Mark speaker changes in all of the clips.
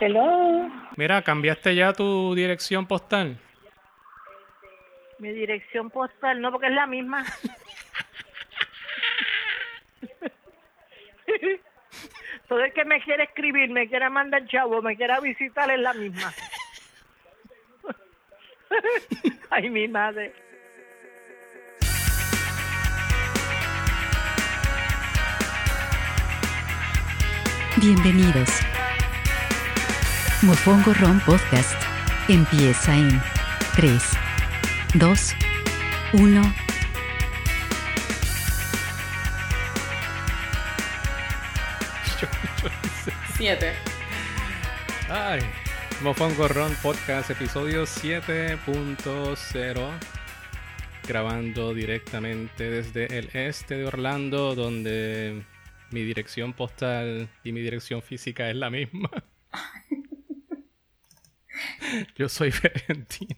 Speaker 1: Hello.
Speaker 2: Mira, ¿cambiaste ya tu dirección postal?
Speaker 1: Mi dirección postal, no, porque es la misma. Todo el que me quiere escribir, me quiera mandar chavo, me quiera visitar, es la misma. Ay, mi madre.
Speaker 3: Bienvenidos. Mofongo Ron Podcast empieza en 3, 2, 1.
Speaker 4: Siete.
Speaker 2: Ay, Mofongo Ron Podcast, episodio 7.0. Grabando directamente desde el este de Orlando, donde mi dirección postal y mi dirección física es la misma. Yo soy Ferentino.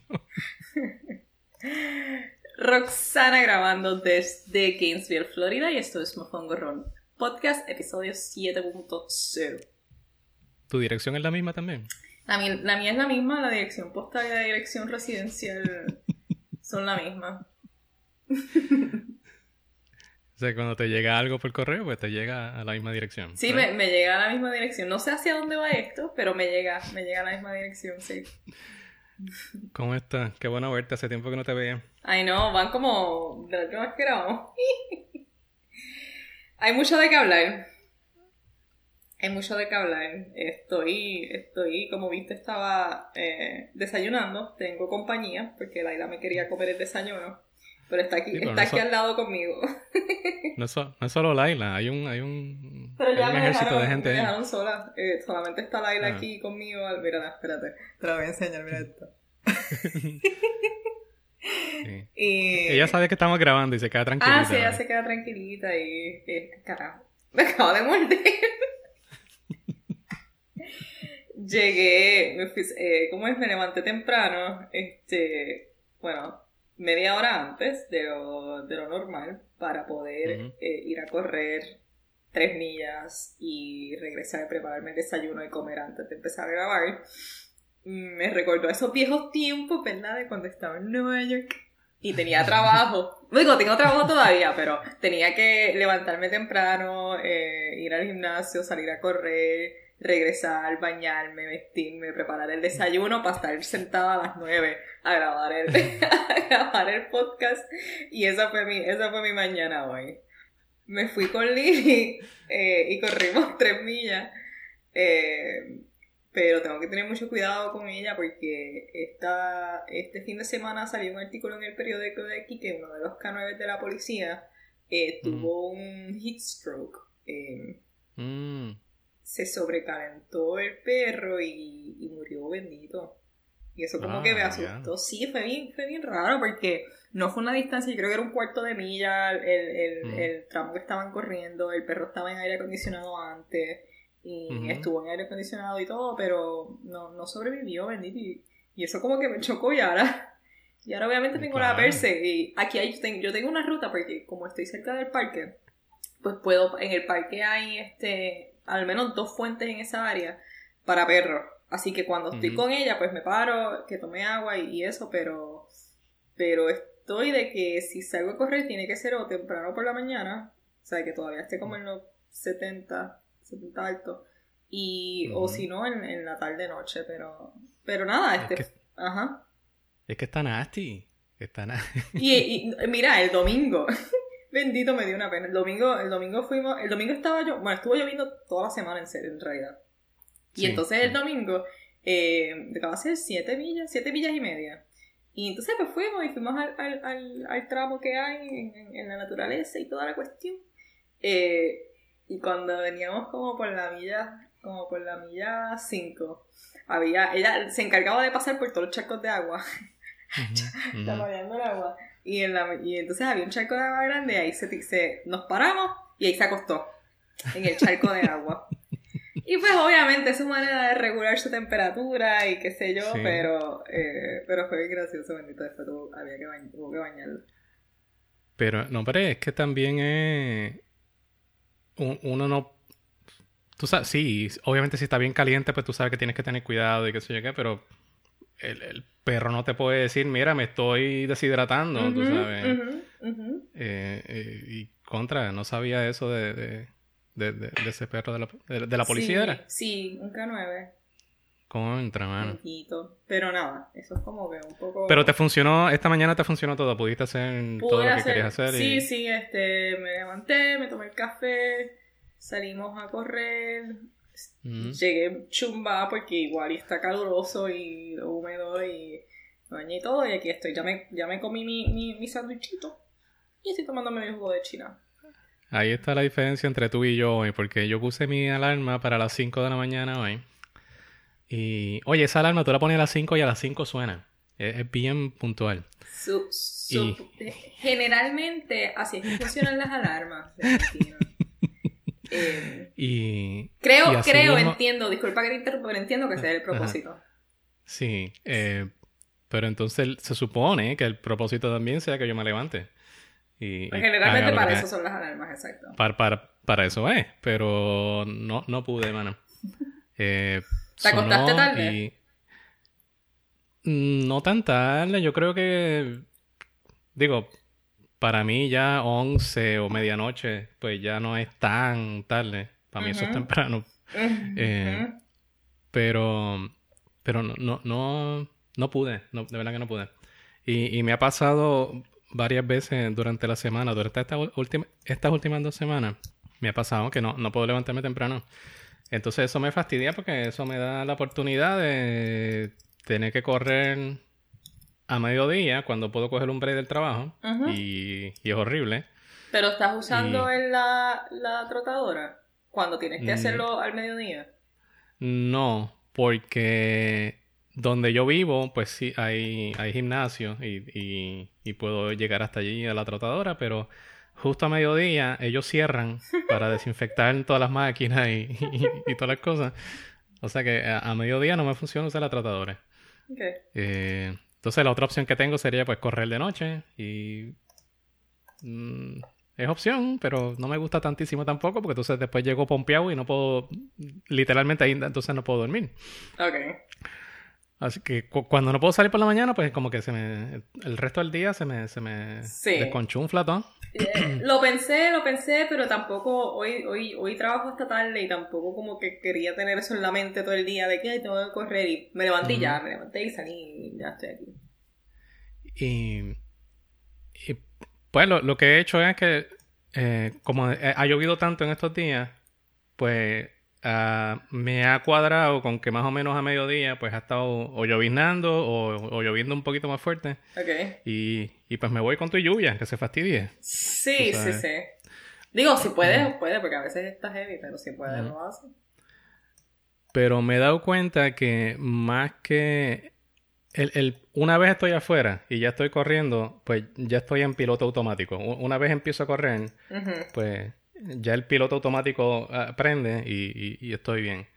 Speaker 4: Roxana grabando desde Gainesville, Florida, y esto es Mofongo Ron Podcast, episodio 7.0.
Speaker 2: ¿Tu dirección es la misma también?
Speaker 4: La, mi- la mía es la misma, la dirección postal y la dirección residencial son la misma.
Speaker 2: O sea, cuando te llega algo por correo, pues te llega a la misma dirección.
Speaker 4: Sí, me llega a la misma dirección. No sé hacia dónde va esto, pero me llega, me llega a la misma dirección, sí.
Speaker 2: ¿Cómo estás? Qué bueno verte, hace tiempo que no te veía.
Speaker 4: Ay, no, van como de la última vez que grabamos. Hay mucho de qué hablar. Hay mucho de qué hablar. Estoy, estoy, como viste, estaba eh, desayunando. Tengo compañía, porque Laila me quería comer el desayuno. Pero está aquí,
Speaker 2: Sí, pero
Speaker 4: está
Speaker 2: no
Speaker 4: aquí
Speaker 2: so-
Speaker 4: al lado conmigo.
Speaker 2: No es, so- no es solo Laila, hay un, hay un,
Speaker 4: Pero
Speaker 2: hay
Speaker 4: ya
Speaker 2: un
Speaker 4: me
Speaker 2: ejército
Speaker 4: dejaron,
Speaker 2: de gente
Speaker 4: me dejaron sola. Eh, solamente está Laila
Speaker 2: Ah.
Speaker 4: aquí conmigo. Mira, espérate. Te la voy a enseñar, mira esto.
Speaker 2: Sí.
Speaker 4: Y...
Speaker 2: Ella sabe que estamos grabando y se queda tranquila.
Speaker 4: Ah, sí, ella se queda tranquilita y... eh, carajo, me acabo de morder. Llegué, me fui, eh, ¿cómo es? Me levanté temprano, este, bueno, media hora antes de lo, de lo normal para poder eh, ir a correr tres millas y regresar a prepararme el desayuno y comer antes de empezar a grabar. Mm, Me recordó a esos viejos tiempos, ¿verdad? De cuando estaba en Nueva York y tenía trabajo. Digo, tengo trabajo todavía, pero tenía que levantarme temprano, eh, ir al gimnasio, salir a correr, regresar, bañarme, vestirme, preparar el desayuno para estar sentada a las 9 a grabar el, a grabar el podcast. Y esa fue mi, esa fue mi mañana hoy. Me fui con Lili eh, y corrimos tres millas. Eh, pero tengo que tener mucho cuidado con ella porque esta, este fin de semana salió un artículo en el periódico de aquí que uno de los K9 de la policía eh, tuvo un heat stroke.
Speaker 2: Mm,
Speaker 4: se sobrecalentó el perro y, y murió bendito. Y eso como
Speaker 2: Ah,
Speaker 4: que me
Speaker 2: ya.
Speaker 4: asustó. Sí, fue bien, fue bien raro porque no fue una distancia, yo creo que era un cuarto de milla el, el, el tramo que estaban corriendo, el perro estaba en aire acondicionado antes y estuvo en aire acondicionado y todo, pero no, no sobrevivió, bendito. Y, y eso como que me chocó y ahora... Y ahora obviamente tengo la
Speaker 2: Claro.
Speaker 4: perse y aquí hay, yo tengo una ruta porque como estoy cerca del parque, pues puedo, en el parque hay este, al menos dos fuentes en esa área para perros. Así que cuando estoy con ella, pues me paro, que tome agua y, y eso, pero, pero estoy de que si salgo a correr tiene que ser o temprano por la mañana, o sea, que todavía esté como en los 70, 70 alto, y, o si no, en, en la tarde noche, pero, pero nada,
Speaker 2: Es
Speaker 4: este,
Speaker 2: que-
Speaker 4: ajá.
Speaker 2: es que está nasty. Está nasty.
Speaker 4: Y, y, mira, el domingo, bendito me dio una pena. El domingo, el domingo fuimos, el domingo estaba yo, bueno, estuvo lloviendo toda la semana en serio, en realidad. Y
Speaker 2: Sí,
Speaker 4: entonces
Speaker 2: sí.
Speaker 4: el domingo, eh, acaba de ser siete millas, siete millas y media. Y entonces pues fuimos y fuimos al, al, al, al tramo que hay en, en- en la naturaleza y toda la cuestión. Eh, y cuando veníamos como por la milla, como por la milla 5, había, ella se encargaba de pasar por todos los charcos de agua
Speaker 2: Ujú,
Speaker 4: está
Speaker 2: ujú.
Speaker 4: rayando el agua. Y, en la, y entonces había un charco de agua grande, ahí se, se- nos paramos y ahí se acostó, en el charco de agua. Y pues obviamente es su manera de regular su temperatura y qué sé yo,
Speaker 2: Sí.
Speaker 4: pero, eh, pero fue bien gracioso, bendito, después tuvo, había que, bañ- tuvo que bañarlo.
Speaker 2: Pero, no, pero es que también es... un- Uno no... tú sabes, sí, obviamente si está bien caliente, pues tú sabes que tienes que tener cuidado y qué sé yo qué, pero el, el perro no te puede decir, mira, me estoy deshidratando, tú
Speaker 4: Ujú,
Speaker 2: sabes. Eh, eh, y contra, no sabía eso de, de, de, de- ese perro de la, de, de la policía,
Speaker 4: Sí,
Speaker 2: ¿era?
Speaker 4: Sí, un K9.
Speaker 2: Contra, mano.
Speaker 4: Viejito. Pero nada, eso es como que un poco...
Speaker 2: Pero te funcionó, esta mañana te funcionó todo, pudiste hacer todo
Speaker 4: Pude
Speaker 2: lo que
Speaker 4: hacer-
Speaker 2: querías hacer.
Speaker 4: Sí,
Speaker 2: y...
Speaker 4: sí, este, me levanté, me tomé el café, salimos a correr, Llegué chumba porque igual está caluroso y húmedo y bañé y todo y aquí estoy, ya me, ya me comí mi, mi, mi sándwichito y estoy tomándome mi jugo de china.
Speaker 2: Ahí está la diferencia entre tú y yo hoy, porque yo puse mi alarma para las 5 de la mañana hoy. Y, oye, esa alarma tú la pones a las 5 y a las 5 suena. Es, es bien puntual.
Speaker 4: Su- su-
Speaker 2: Y-
Speaker 4: Generalmente así es que funcionan las alarmas. Eh,
Speaker 2: Y.
Speaker 4: creo,
Speaker 2: y
Speaker 4: creo,
Speaker 2: mismo-
Speaker 4: entiendo, disculpa que te interrumpa, pero entiendo que ese es el propósito.
Speaker 2: Sí, eh, pero entonces se supone que el propósito también sea que yo me levante. Y,
Speaker 4: Pues generalmente para eso son las alarmas, exacto.
Speaker 2: Para, para, para eso es, pero no, no pude, mano. Eh,
Speaker 4: ¿Te acostaste tarde?
Speaker 2: y- Mm, No tan tarde, yo creo que, digo, para mí ya 11 o medianoche, pues ya no es tan tarde. Para mí eso es temprano. Eh. Pero, pero no, no, no, no pude, no, de verdad que no pude. Y, y me ha pasado varias veces durante la semana, durante esta última, estas últimas dos semanas, me ha pasado que no, no puedo levantarme temprano. Entonces eso me fastidia porque eso me da la oportunidad de tener que correr a mediodía cuando puedo coger un break del trabajo y, y es horrible.
Speaker 4: Pero estás usando
Speaker 2: Y-
Speaker 4: en la, la trotadora cuando tienes que
Speaker 2: Mm.
Speaker 4: hacerlo al mediodía.
Speaker 2: No, porque donde yo vivo, pues sí, hay, hay gimnasio y, y, y puedo llegar hasta allí a la trotadora, pero justo a mediodía ellos cierran para desinfectar todas las máquinas y, y- y todas las cosas. O sea que a, a mediodía no me funciona usar la trotadora.
Speaker 4: Ok.
Speaker 2: Eh, entonces la otra opción que tengo sería pues correr de noche y... mm, es opción, pero no me gusta tantísimo tampoco porque entonces después llego pompeado y no puedo, literalmente ahí entonces no puedo dormir.
Speaker 4: Ok.
Speaker 2: Así que cu- cuando no puedo salir por la mañana, pues como que se me, el resto del día se me, se me
Speaker 4: Sí.
Speaker 2: desconchunfla todo.
Speaker 4: Eh, lo pensé, lo pensé, pero tampoco hoy, hoy, hoy trabajo hasta tarde y tampoco como que quería tener eso en la mente todo el día de que "Ay, tengo que correr y me levanté y ya, me levanté y salí y ya estoy aquí.
Speaker 2: Y, y, pues lo, lo que he hecho es que eh, como eh, ha llovido tanto en estos días, pues ah, me ha cuadrado con que más o menos a mediodía pues ha estado o lloviznando o, o lloviendo un poquito más fuerte.
Speaker 4: Ok.
Speaker 2: Y, y pues me voy con tu lluvia, que se fastidie.
Speaker 4: Sí, sí, sí. Digo, si puedes, puede, porque a veces está heavy, pero si puedes, lo hace.
Speaker 2: Pero me he dado cuenta que más que el, el- una vez estoy afuera y ya estoy corriendo, pues ya estoy en piloto automático. Una vez empiezo a correr, pues ya el piloto automático ah, prende y, y- y estoy bien.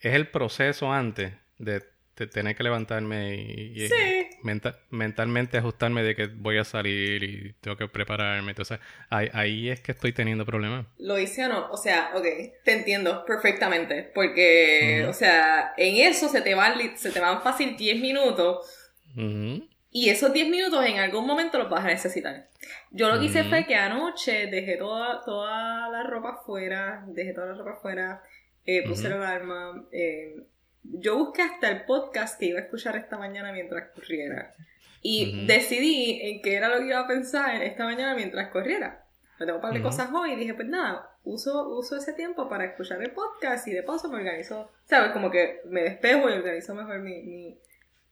Speaker 2: Es el proceso antes de, de tener que levantarme y, y-
Speaker 4: Sí.
Speaker 2: menta- mentalmente ajustarme de que voy a salir y tengo que prepararme. Entonces ahí, ahí es que estoy teniendo problemas.
Speaker 4: Lo hice o no, o sea, ok, te entiendo perfectamente, porque, o sea, en eso se te van, se te van fácil 10 minutos
Speaker 2: Ujú.
Speaker 4: Y esos 10 minutos en algún momento los vas a necesitar. Yo lo que hice fue que anoche dejé toda, toda la ropa fuera, dejé toda la ropa fuera, eh, puse la alarma, eh, yo busqué hasta el podcast que iba a escuchar esta mañana mientras corriera. Y decidí en qué era lo que iba a pensar esta mañana mientras corriera. Me tengo un par de cosas hoy y dije, pues nada, uso, uso ese tiempo para escuchar el podcast y de paso me organizo, ¿sabes? Como que me despejo y organizo mejor mi, mi,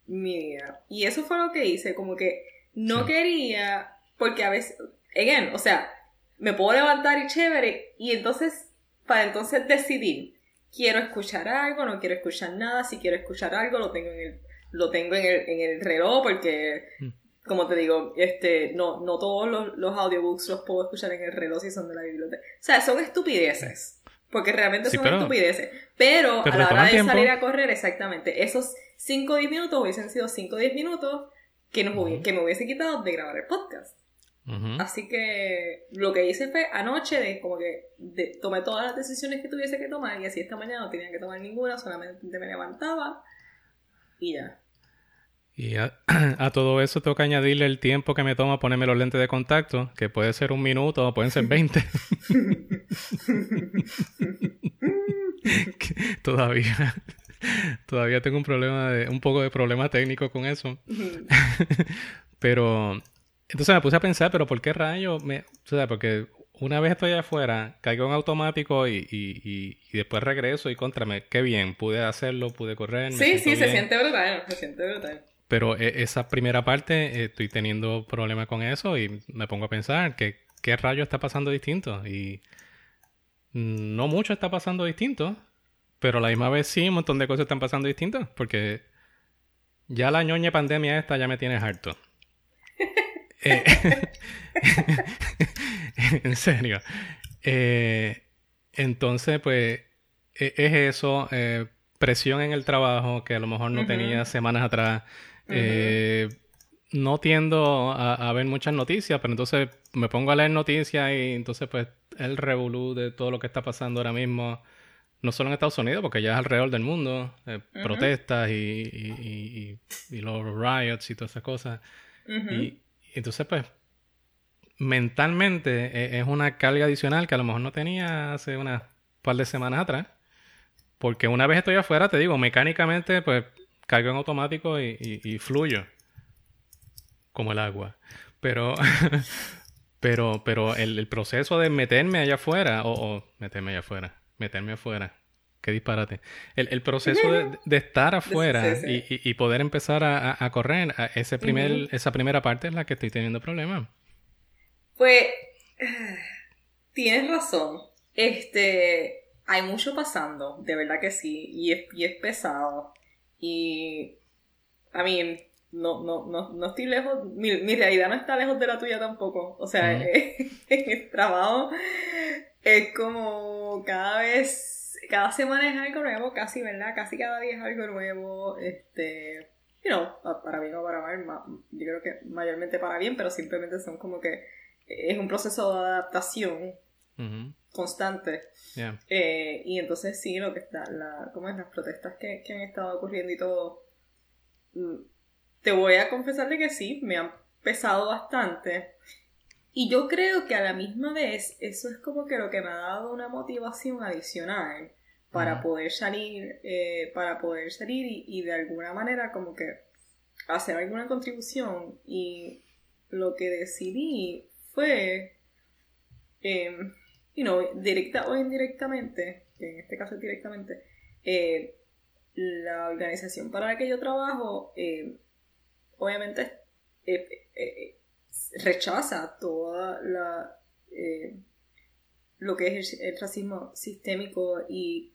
Speaker 4: mi día. Y eso fue lo que hice, como que no
Speaker 2: Sí.
Speaker 4: quería, porque a veces, again, o sea, me puedo levantar y chévere, y entonces, para entonces decidir, quiero escuchar algo, no quiero escuchar nada, si quiero escuchar algo, lo tengo en el, lo tengo en el, en el reloj, porque,
Speaker 2: Mm.
Speaker 4: como te digo, este, no, no todos los, los audiobooks los puedo escuchar en el reloj si son de la biblioteca. O sea, son estupideces. Porque realmente
Speaker 2: Sí,
Speaker 4: son
Speaker 2: pero-
Speaker 4: estupideces. Pero,
Speaker 2: pero
Speaker 4: a la hora de
Speaker 2: tiempo.
Speaker 4: salir a correr, exactamente, esos 5 o 10 minutos hubiesen sido 5 o 10 minutos que, nos que me hubiese quitado de grabar el podcast. Así que lo que hice fue anoche de como que de- tomé todas las decisiones que tuviese que tomar y así esta mañana no tenía que tomar ninguna, solamente me levantaba y ya.
Speaker 2: Y a, a todo eso tengo que añadirle el tiempo que me toma ponerme los lentes de contacto, que puede ser un minuto o pueden ser 20. Que todavía, todavía tengo un problema de, un poco de problema técnico con eso. Pero entonces me puse a pensar, pero ¿por qué rayo? Me, o sea, porque una vez estoy afuera, caigo en automático y, y, y, y después regreso y contrame, qué bien, pude hacerlo, pude correr.
Speaker 4: Sí, sí, se
Speaker 2: bien.
Speaker 4: siente brutal, se siente brutal.
Speaker 2: Pero e- esa primera parte eh, estoy teniendo problemas con eso y me pongo a pensar que qué rayo está pasando distinto y no mucho está pasando distinto, pero a la misma vez sí un montón de cosas están pasando distintas porque ya la ñoña pandemia esta ya me tiene harto. Eh, en serio. Eh, entonces, pues, e- es eso, eh, presión en el trabajo que a lo mejor no tenía semanas atrás. Eh, no tiendo a, a ver muchas noticias, pero entonces me pongo a leer noticias y entonces pues el revolú de todo lo que está pasando ahora mismo, no solo en Estados Unidos, porque ya es alrededor del mundo, eh, protestas y, y, y- y- y los riots y todas esas cosas. Y entonces, pues, mentalmente e- es una carga adicional que a lo mejor no tenía hace unas par de semanas atrás. Porque una vez estoy afuera, te digo, mecánicamente, pues, caigo en automático y, y- y fluyo. Como el agua. Pero, pero, pero el, el proceso de meterme allá afuera, o, o meterme allá afuera, meterme afuera, qué disparate. El, el proceso de, de estar afuera
Speaker 4: sí, sí.
Speaker 2: Y, y- y poder empezar a, correr, a ese primer, esa primera parte es la que estoy teniendo problemas.
Speaker 4: Pues tienes razón. Este, hay mucho pasando, de verdad que sí, y es, y es pesado. Y a mí no, no, no, no estoy lejos, mi, mi realidad no está lejos de la tuya tampoco. O sea,
Speaker 2: Ujú.
Speaker 4: en el trabajo es como cada vez, cada semana es algo nuevo, casi, ¿verdad? Casi cada día es algo nuevo. Este, you know, pa- para bien o para mal, ma- yo creo que mayormente para bien, pero simplemente son como que es un proceso de adaptación Constante.
Speaker 2: yeah.
Speaker 4: Eh, y entonces sí, lo que está, la, ¿cómo es? Las protestas que, que han estado ocurriendo y todo. mm, Te voy a confesarle que sí, me han pesado bastante. Y yo creo que a la misma vez eso es como que lo que me ha dado una motivación adicional para poder salir, eh, para poder salir y, y de alguna manera como que hacer alguna contribución. Y lo que decidí fue, em, you know, directa o indirectamente, que en este caso es directamente, eh, la organización para la que yo trabajo, eh, obviamente, eh, rechaza toda la lo que es el, el racismo sistémico y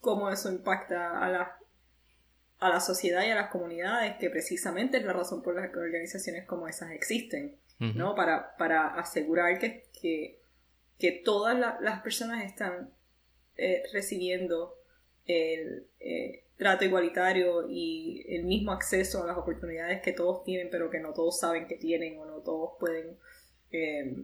Speaker 4: cómo eso impacta a la, a la sociedad y a las comunidades, que precisamente es la razón por la que organizaciones como esas existen. ¿no? Para, para asegurar que, que, que todas la- las personas están eh, recibiendo el eh, trato igualitario y el mismo acceso a las oportunidades que todos tienen, pero que no todos saben que tienen o no todos pueden eh,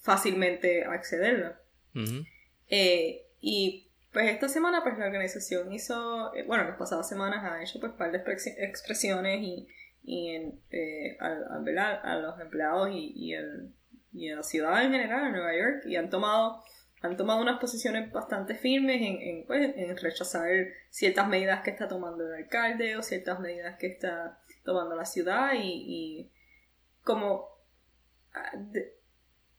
Speaker 4: fácilmente accederlas.
Speaker 2: ujú,
Speaker 4: Eh, y pues esta semana pues la organización hizo, bueno, las pasadas semanas ha hecho pues par de expresi- expresiones y, y en, ¿verdad? a los empleados y, y, el- y a la ciudad en general, en Nueva York, y han tomado han tomado unas posiciones bastante firmes en, en, pues, en rechazar ciertas medidas que está tomando el alcalde o ciertas medidas que está tomando la ciudad y, y como ah,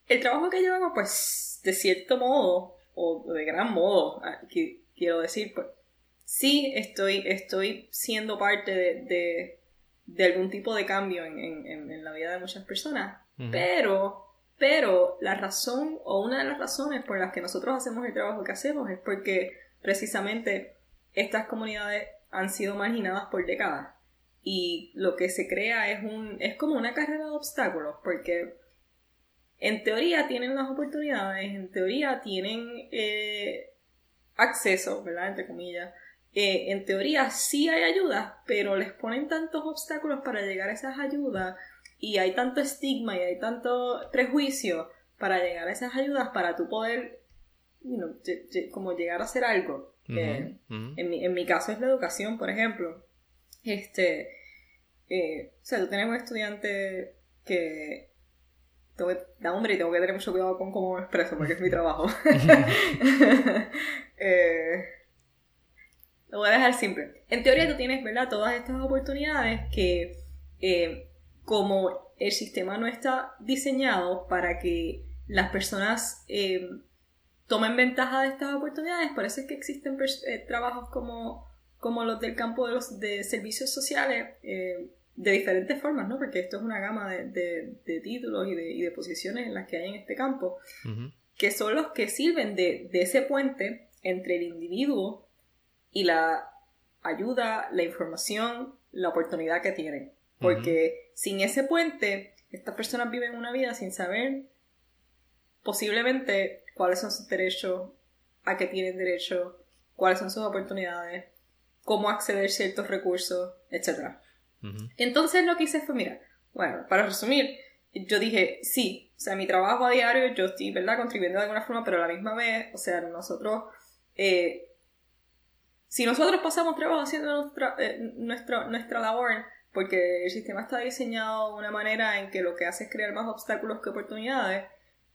Speaker 4: el trabajo que yo hago, pues, de cierto modo, o de gran modo, ah, qui- quiero decir, pues, sí estoy, estoy siendo parte de, de, de algún tipo de cambio en, en- en- la vida de muchas personas, pero, pero la razón, o una de las razones por las que nosotros hacemos el trabajo que hacemos es porque precisamente estas comunidades han sido marginadas por décadas. Y lo que se crea es un, es como una carrera de obstáculos, porque en teoría tienen las oportunidades, en teoría tienen eh, acceso, ¿verdad? Entre comillas. Eh, en teoría sí hay ayudas, pero les ponen tantos obstáculos para llegar a esas ayudas y hay tanto estigma y hay tanto prejuicio para llegar a esas ayudas para tú poder you know, como llegar a hacer algo. Eh, en, mi, en mi caso es la educación, por ejemplo. Este, eh, o sea, tú tienes un estudiante que tengo que, da hombre y tengo que tener mucho cuidado con cómo me expreso porque es mi trabajo. eh, lo voy a dejar simple. En teoría tú tienes, ¿verdad? Todas estas oportunidades que eh, como el sistema no está diseñado para que las personas eh, tomen ventaja de estas oportunidades, por eso es que existen eh, trabajos como, como los del campo de los de servicios sociales de diferentes formas, ¿no? Porque esto es una gama de, de, títulos y de, y de, posiciones en las que hay en este campo, que son los que sirven de, de ese puente entre el individuo y la ayuda, la información, la oportunidad que tienen. Porque sin ese puente, estas personas viven una vida sin saber posiblemente cuáles son sus derechos, a qué tienen derecho, cuáles son sus oportunidades, cómo acceder a ciertos recursos, etc. Entonces lo que hice fue, mira, bueno, para resumir, yo dije, sí, o sea, mi trabajo a diario, yo estoy, ¿verdad?, contribuyendo de alguna forma, pero a la misma vez, o sea, nosotros eh, si nosotros pasamos trabajo haciendo nuestra, eh, nuestra labor, porque el sistema está diseñado de una manera en que lo que hace es crear más obstáculos que oportunidades,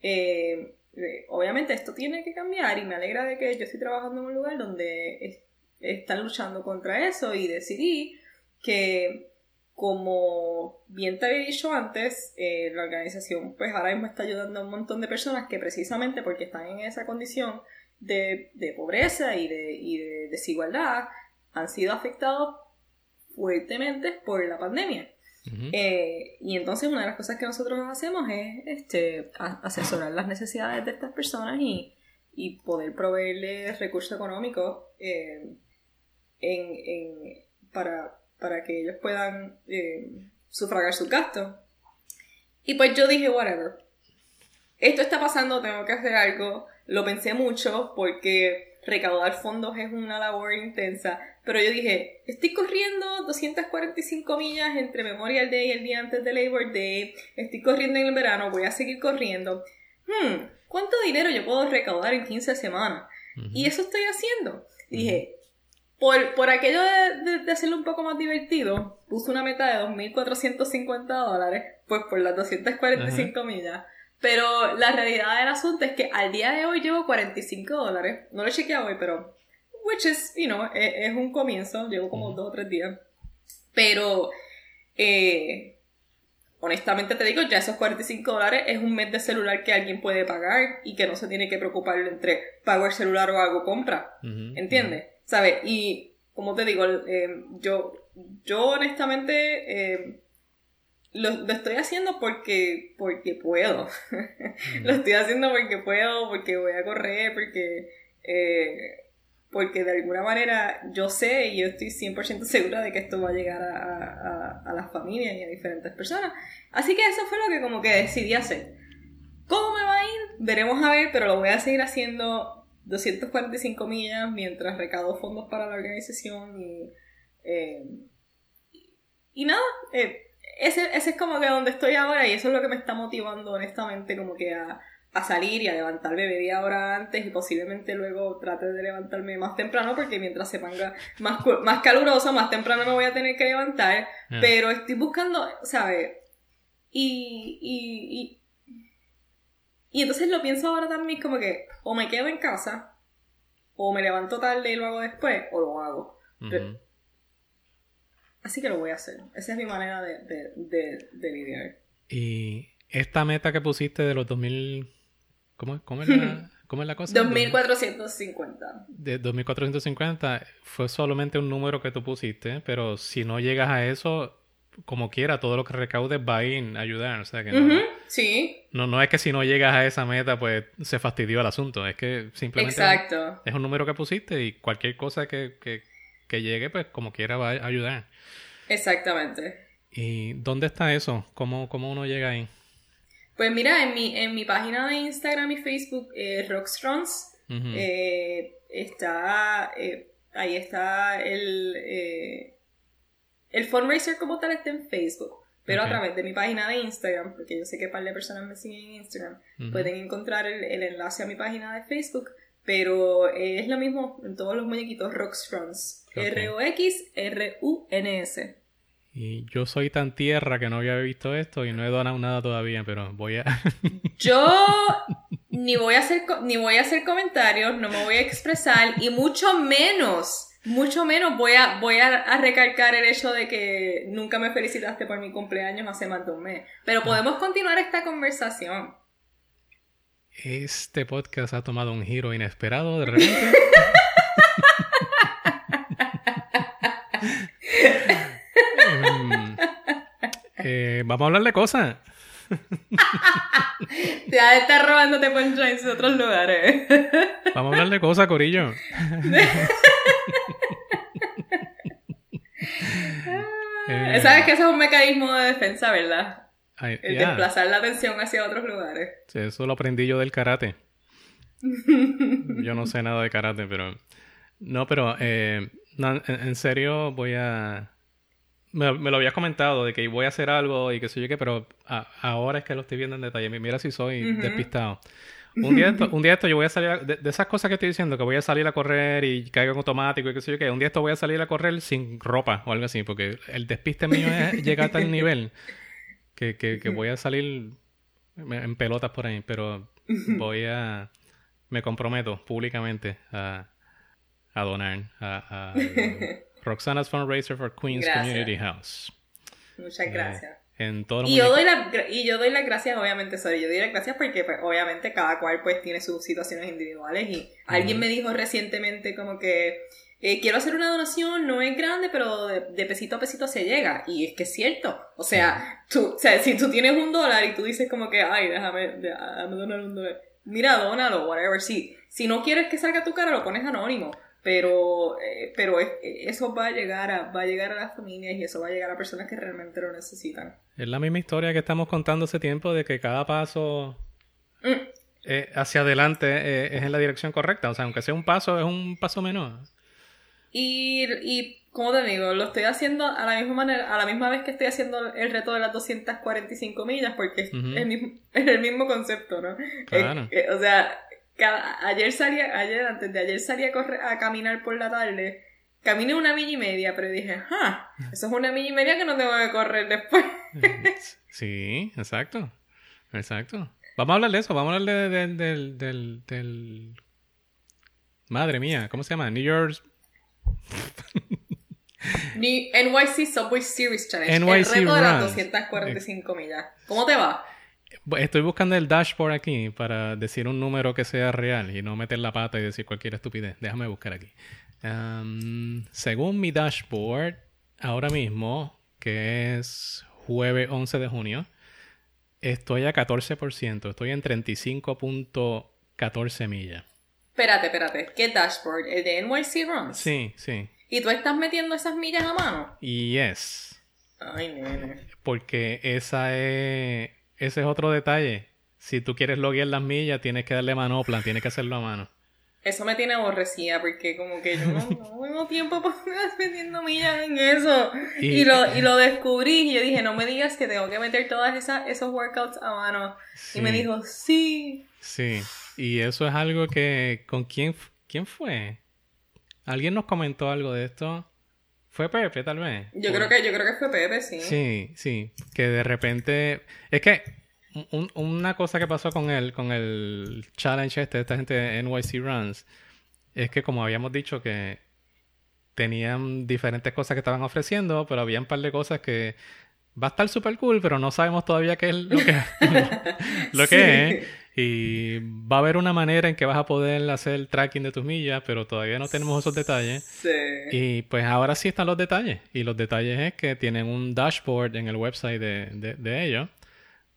Speaker 4: eh, eh, obviamente esto tiene que cambiar y me alegra de que yo estoy trabajando en un lugar donde están luchando contra eso y decidí que como bien te había dicho antes, la organización pues ahora mismo está ayudando a un montón de personas que precisamente porque están en esa condición de, pobreza y de, desigualdad han sido afectados fuertemente por la pandemia. Eh, y entonces una de las cosas que nosotros hacemos es este, asesorar las necesidades de estas personas y, poder proveerles recursos económicos eh, para, para, que ellos puedan eh, sufragar su gasto Y pues yo dije, whatever, esto está pasando, tengo que hacer algo. Lo pensé mucho porque recaudar fondos es una labor intensa, pero yo dije, estoy corriendo 245 millas entre Memorial Day y el día antes de Labor Day, estoy corriendo en el verano, voy a seguir corriendo. Hmm, ¿cuánto dinero yo puedo recaudar en 15 semanas? Y eso estoy haciendo. dije, por, por aquello de, hacerlo un poco más divertido, puse una meta de 2.450 dólares, pues por las 245 millas. Pero la realidad del asunto es que al día de hoy llevo 45 dólares. No lo he chequeado hoy, pero. Which is, you know, e, es, un comienzo. Llevo como dos o tres días. Pero. Eh, honestamente te digo, ya esos 45 dólares es un mes de celular que alguien puede pagar y que no se tiene que preocupar entre pago el celular o hago compra. ¿Entiendes? ¿Sabes? Y como te digo, eh, yo, yo honestamente eh, lo, estoy haciendo porque, porque puedo. lo estoy haciendo porque puedo, porque voy a correr, porque, eh, porque de alguna manera yo sé y yo estoy 100% segura de que esto va a llegar a, a, las familias y a diferentes personas. Así que eso fue lo que como que decidí hacer. ¿Cómo me va a ir? Veremos a ver, pero lo voy a seguir haciendo 245 millas mientras recaudo fondos para la organización y... Eh, y nada, eh, ese, ese es como que donde estoy ahora y eso es lo que me está motivando honestamente como que a, a salir y a levantarme media hora antes y posiblemente luego trate de levantarme más temprano porque mientras se ponga más, más caluroso, más temprano me voy a tener que levantar, pero estoy buscando, ¿sabes? Y, y, y, y entonces lo pienso ahora también como que o me quedo en casa o me levanto tarde y lo hago después o lo hago. Así que lo voy a hacer. Esa es mi manera de, de, de, lidiar.
Speaker 2: Y esta meta que pusiste de los 2000... ¿Cómo, cómo, es, la, ¿cómo es la cosa?
Speaker 4: 2450.
Speaker 2: De 2450 fue solamente un número que tú pusiste, pero si no llegas a eso, como quiera, todo lo que recaudes va a ir a ayudar. O sea que no,
Speaker 4: sí.
Speaker 2: no, no es que si no llegas a esa meta, pues se fastidió el asunto. Es que simplemente
Speaker 4: Exacto.
Speaker 2: es un número que pusiste y cualquier cosa que, que, que llegue, pues como quiera va a ayudar.
Speaker 4: Exactamente.
Speaker 2: ¿Y dónde está eso? ¿Cómo, cómo uno llega ahí?
Speaker 4: Pues mira, en mi, en mi página de Instagram y Facebook, eh, Rockstrons, eh, está, eh, ahí está el, eh, el fundraiser como tal está en Facebook, Pero a través de mi página de Instagram, porque yo sé que un par de personas me siguen en Instagram, pueden encontrar el, el enlace a mi página de Facebook. Pero es lo mismo en todos los muñequitos Rockstrons. R-O-X-R-U-N-S.
Speaker 2: Y yo soy tan tierra que no había visto esto y no he donado nada todavía, pero voy a...
Speaker 4: Yo ni voy a hacer ni voy a hacer comentarios, no me voy a expresar y mucho menos, mucho menos voy a voy a, a recalcar el hecho de que nunca me felicitaste por mi cumpleaños hace más de un mes. Pero podemos continuar esta conversación.
Speaker 2: Este podcast ha tomado un giro inesperado de repente. eh, vamos a hablar de cosas.
Speaker 4: Ya de estar robándote punchlines de otros lugares.
Speaker 2: Vamos a hablar de cosas, Corillo. Eh,
Speaker 4: Sabes que eso es un mecanismo de defensa, ¿verdad? El desplazar la atención hacia otros lugares.
Speaker 2: Sí, Eso lo aprendí yo del karate. Yo no sé nada de karate, pero... No, pero eh, no, en, en serio voy a... Me, me lo habías comentado de que voy a hacer algo y que sé yo qué, pero a- ahora es que lo estoy viendo en detalle. Mira si soy
Speaker 4: Ujú.
Speaker 2: despistado. Un día, esto, un día esto yo voy a salir... a- de, de esas cosas que estoy diciendo, que voy a salir a correr y caigo en automático y qué sé yo qué. Un día esto voy a salir a correr sin ropa o algo así, porque el despiste mío es- llega a tal nivel que, que, que voy a salir en pelotas por ahí, pero voy a... Me comprometo públicamente a, a donar a, a Roxana's Fundraiser for Queens
Speaker 4: Gracias.
Speaker 2: Community House.
Speaker 4: Muchas
Speaker 2: Eh,
Speaker 4: gracias.
Speaker 2: En todo el
Speaker 4: Y yo, doy la, y yo doy las gracias, obviamente, sorry, yo doy las gracias porque pues, obviamente cada cual pues tiene sus situaciones individuales y alguien me dijo recientemente como que eh, quiero hacer una donación, no es grande, pero de, de pesito a pesito se llega. Y es que es cierto. O sea, tú, o sea, si tú tienes un dólar y tú dices como que, ay, déjame, déjame donar un dólar. Mira, dónalo, whatever. Si, si no quieres que salga tu cara, lo pones anónimo. Pero, eh, pero es- eso va a llegar a, va a llegar a las familias y eso va a llegar a personas que realmente lo necesitan.
Speaker 2: Es la misma historia que estamos contando hace tiempo de que cada paso
Speaker 4: Mm.
Speaker 2: eh, hacia adelante eh, es en la dirección correcta. O sea, aunque sea un paso, es un paso menor.
Speaker 4: Y, y como te digo, lo estoy haciendo a la misma manera, a la misma vez que estoy haciendo el reto de las 245 millas, porque es,
Speaker 2: Ujú.
Speaker 4: el, mismo, es el mismo concepto, ¿no?
Speaker 2: Claro.
Speaker 4: Eh, eh, o sea, cada- ayer salí, a- ayer, antes de ayer salí a, correr, a caminar por la tarde. Caminé una milla y media, pero dije, ah, eso es una milla y media que no tengo que correr después.
Speaker 2: Eh, Sí, exacto. Exacto. Vamos a hablar de eso, vamos a hablar de- de- del, del, del... Madre mía, ¿cómo se llama? New York...
Speaker 4: Ni NYC Subway Series Challenge.
Speaker 2: NYC
Speaker 4: el reto de las
Speaker 2: Runs.
Speaker 4: 245 millas. ¿Cómo te va?
Speaker 2: Estoy buscando el dashboard aquí para decir un número que sea real y no meter la pata y decir cualquier estupidez. Déjame buscar aquí. Um, según mi dashboard, ahora mismo, que es jueves 11 de junio, estoy a 14%. Estoy en 35.14 millas.
Speaker 4: Espérate, espérate. ¿Qué dashboard? ¿El de NYC Runs?
Speaker 2: Sí, sí.
Speaker 4: ¿Y tú estás metiendo esas millas a mano?
Speaker 2: Yes.
Speaker 4: Ay, nene.
Speaker 2: Porque esa es, ese es otro detalle. Si tú quieres loguear las millas, tienes que darle manopla, tienes que hacerlo a mano.
Speaker 4: Eso me tiene aborrecida porque como que yo no, no tengo tiempo para estar metiendo millas en eso.
Speaker 2: Y-
Speaker 4: Y, lo, y lo descubrí y yo dije, no me digas que tengo que meter todas esas, esos workouts a mano.
Speaker 2: Sí.
Speaker 4: Y me dijo, sí.
Speaker 2: Sí, y eso es algo que... ¿Con quién, quién fue? ¿Alguien nos comentó algo de esto? ¿Fue Pepe, tal vez?
Speaker 4: Yo creo que, yo creo que fue Pepe, sí.
Speaker 2: Sí, sí, que de repente... Es que un- una cosa que pasó con él, con el challenge este, esta gente de NYC Runs, es que como habíamos dicho que tenían diferentes cosas que estaban ofreciendo, pero había un par de cosas que va a estar súper cool, pero no sabemos todavía qué es lo que, lo que
Speaker 4: Sí.
Speaker 2: es. Y va a haber una manera en que vas a poder hacer el tracking de tus millas, pero todavía no tenemos esos detalles.
Speaker 4: Sí.
Speaker 2: Y pues ahora sí están los detalles. Y los detalles es que tienen un dashboard en el website de, de, de ellos.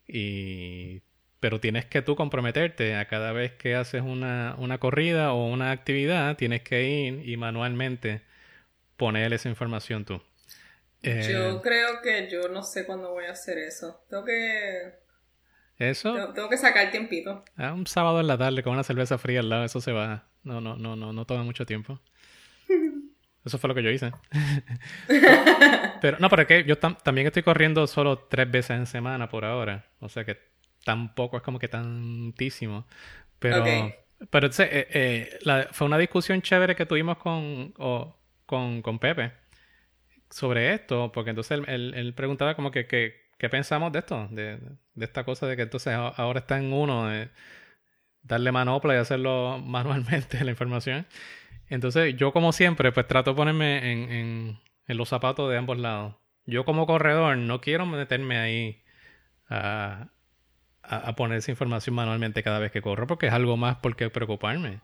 Speaker 2: Y... Pero tienes que tú comprometerte a cada vez que haces una, una corrida o una actividad, tienes que ir y manualmente poner esa información tú. Eh,
Speaker 4: Yo creo que yo no sé cuándo voy a hacer eso. Tengo que,
Speaker 2: Eso,
Speaker 4: tengo, tengo que sacar tiempito.
Speaker 2: ah, un sábado en la tarde con una cerveza fría al lado, eso se va. No, no, no, no, no toma mucho tiempo. Eso fue lo que yo hice. pero no, pero es que yo tam- también estoy corriendo solo tres veces en semana por ahora. O sea que tampoco es como que tantísimo. Pero, pero entonces, eh, eh, la- fue una discusión chévere que tuvimos con, con, con Pepe sobre esto, porque entonces él, él- él preguntaba como que, que- qué pensamos de esto, de, de esta cosa de que entonces ahora está en uno de darle manopla y hacerlo manualmente la información. Entonces yo como siempre pues trato de ponerme en, en, en los zapatos de ambos lados. Yo como corredor no quiero meterme ahí a, a, a poner esa información manualmente cada vez que corro porque es algo más por qué preocuparme.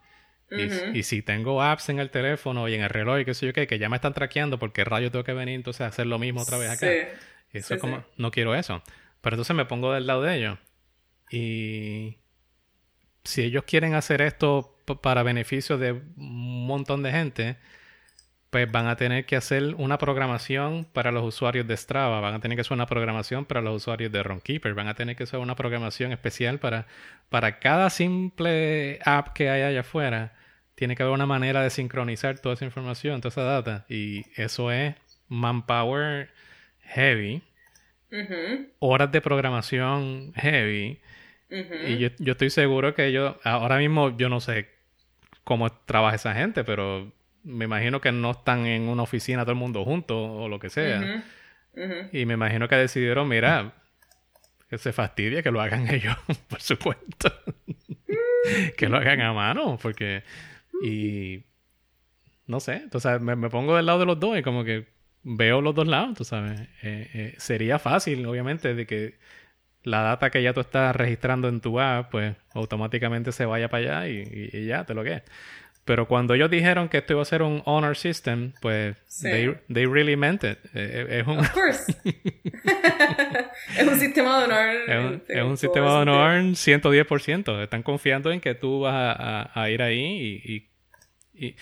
Speaker 2: Y si tengo apps en el teléfono y en el reloj y qué sé yo qué, que ya me están traqueando porque rayo tengo que venir entonces a hacer lo mismo otra vez acá.
Speaker 4: Sí.
Speaker 2: Eso
Speaker 4: Sí,
Speaker 2: es como,
Speaker 4: sí.
Speaker 2: no quiero eso. Pero entonces me pongo del lado de ellos. Y si ellos quieren hacer esto para beneficio de un montón de gente, pues van a tener que hacer una programación para los usuarios de Strava, van a tener que hacer una programación para los usuarios de Runkeeper, van a tener que hacer una programación especial para, para cada simple app que hay allá afuera. Tiene que haber una manera de sincronizar toda esa información, toda esa data. Y eso es manpower heavy, horas de programación heavy. Y yo, yo estoy seguro que ellos, ahora mismo yo no sé cómo trabaja esa gente, pero me imagino que no están en una oficina todo el mundo junto o lo que sea. Y me imagino que decidieron, mira, que se fastidie que lo hagan ellos por su cuenta. que lo hagan a mano, porque... Y... No sé, entonces me, me pongo del lado de los dos y como que veo los dos lados, tú sabes. Eh, eh, sería fácil, obviamente, de que la data que ya tú estás registrando en tu app, pues automáticamente se vaya para allá y, y- y ya, te lo que es. Pero cuando ellos dijeron que esto iba a ser un honor system, pues
Speaker 4: Sí.
Speaker 2: they, they really meant it. Eh, es un,
Speaker 4: Of course. es un sistema de honor.
Speaker 2: es un, es un
Speaker 4: todo
Speaker 2: sistema de honor 110%. Están confiando en que tú vas a, a- a ir ahí y, y,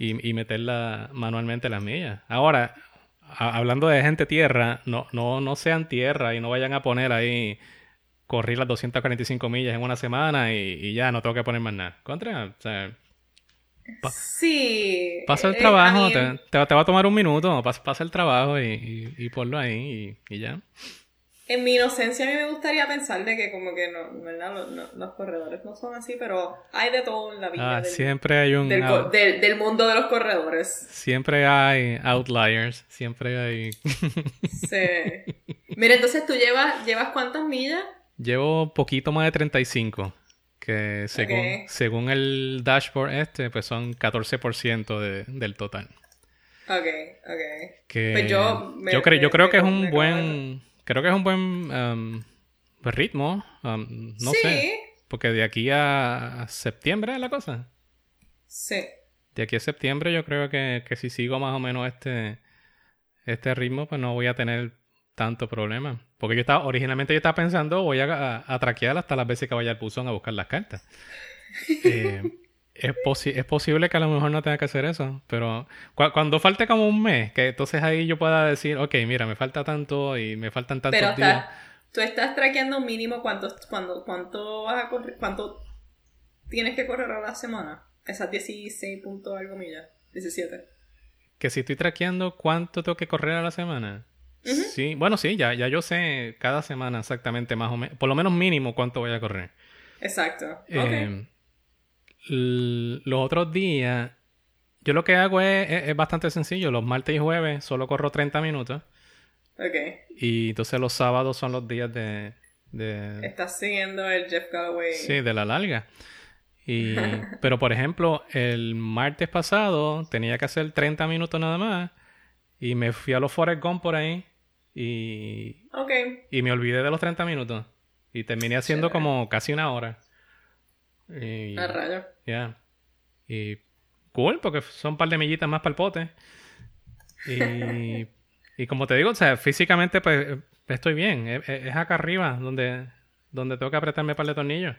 Speaker 2: y, y- meterla manualmente las millas. Ahora, a- hablando de gente tierra, no, no, no sean tierra y no vayan a poner ahí correr las 245 millas en una semana y, y ya no tengo que poner más nada. Contra, o sea, pa-
Speaker 4: Sí.
Speaker 2: pasa el
Speaker 4: eh,
Speaker 2: trabajo,
Speaker 4: mean,
Speaker 2: te, te va a tomar un minuto, pasa, pasa el trabajo y, y, y ponlo ahí y, y ya.
Speaker 4: En mi inocencia a mí me gustaría pensar de que como que no, ¿verdad? Los, no- los corredores no son así, pero hay de todo en la vida
Speaker 2: Ah,
Speaker 4: del,
Speaker 2: siempre hay un
Speaker 4: del,
Speaker 2: out-
Speaker 4: co- del- del mundo de los corredores.
Speaker 2: Siempre hay outliers, siempre hay...
Speaker 4: Sí. Mira, entonces tú llevas, ¿llevas cuántas millas?
Speaker 2: Llevo poquito más de 35, que según, según el dashboard este, pues son 14% de, del total.
Speaker 4: Ok, ok.
Speaker 2: Que
Speaker 4: Pues yo me-
Speaker 2: yo, creo, yo creo
Speaker 4: me-
Speaker 2: que es un buen... Creo que es un buen um, ritmo, um, no
Speaker 4: sí,
Speaker 2: sé, porque de aquí a septiembre es la cosa.
Speaker 4: sí.
Speaker 2: De aquí a septiembre yo creo que, que si sigo más o menos este, este ritmo, pues no voy a tener tanto problema. Porque yo estaba, originalmente yo estaba pensando, voy a, a, a traquear hasta las veces que vaya al buzón a buscar las cartas. Eh, es, posi- es posible que a lo mejor no tenga que hacer eso, pero cu- cuando falte como un mes, que entonces ahí yo pueda decir, ok, mira, me falta tanto y me faltan tantos
Speaker 4: Pero
Speaker 2: días.
Speaker 4: tú estás traqueando mínimo cuánto, cuánto, cuánto vas a correr, cuánto tienes que correr a la semana. Esas 16 puntos algo millas. 17.
Speaker 2: Que si estoy traqueando, ¿cuánto tengo que correr a la semana? Sí, bueno, sí, ya, ya yo sé cada semana exactamente más o menos, por lo menos mínimo cuánto voy a correr.
Speaker 4: Exacto.
Speaker 2: Eh, los otros días, yo lo que hago es, es- es bastante sencillo. Los martes y jueves solo corro 30 minutos.
Speaker 4: ok.
Speaker 2: Y entonces los sábados son los días de, de,
Speaker 4: Estás siguiendo el Jeff Galloway.
Speaker 2: sí, de la larga. Y, pero por ejemplo, el martes pasado tenía que hacer 30 minutos nada más. Y me fui a los Forest Gump por ahí. Y,
Speaker 4: Ok.
Speaker 2: y me olvidé de los 30 minutos. Y terminé haciendo
Speaker 4: Chévere.
Speaker 2: como casi una hora. Y,
Speaker 4: A rayo.
Speaker 2: Ya. Y cool, porque son un par de millitas más para el pote. Y, y como te digo, o sea, físicamente pues estoy bien. Es, es- acá arriba donde, donde tengo que apretarme par de tornillos.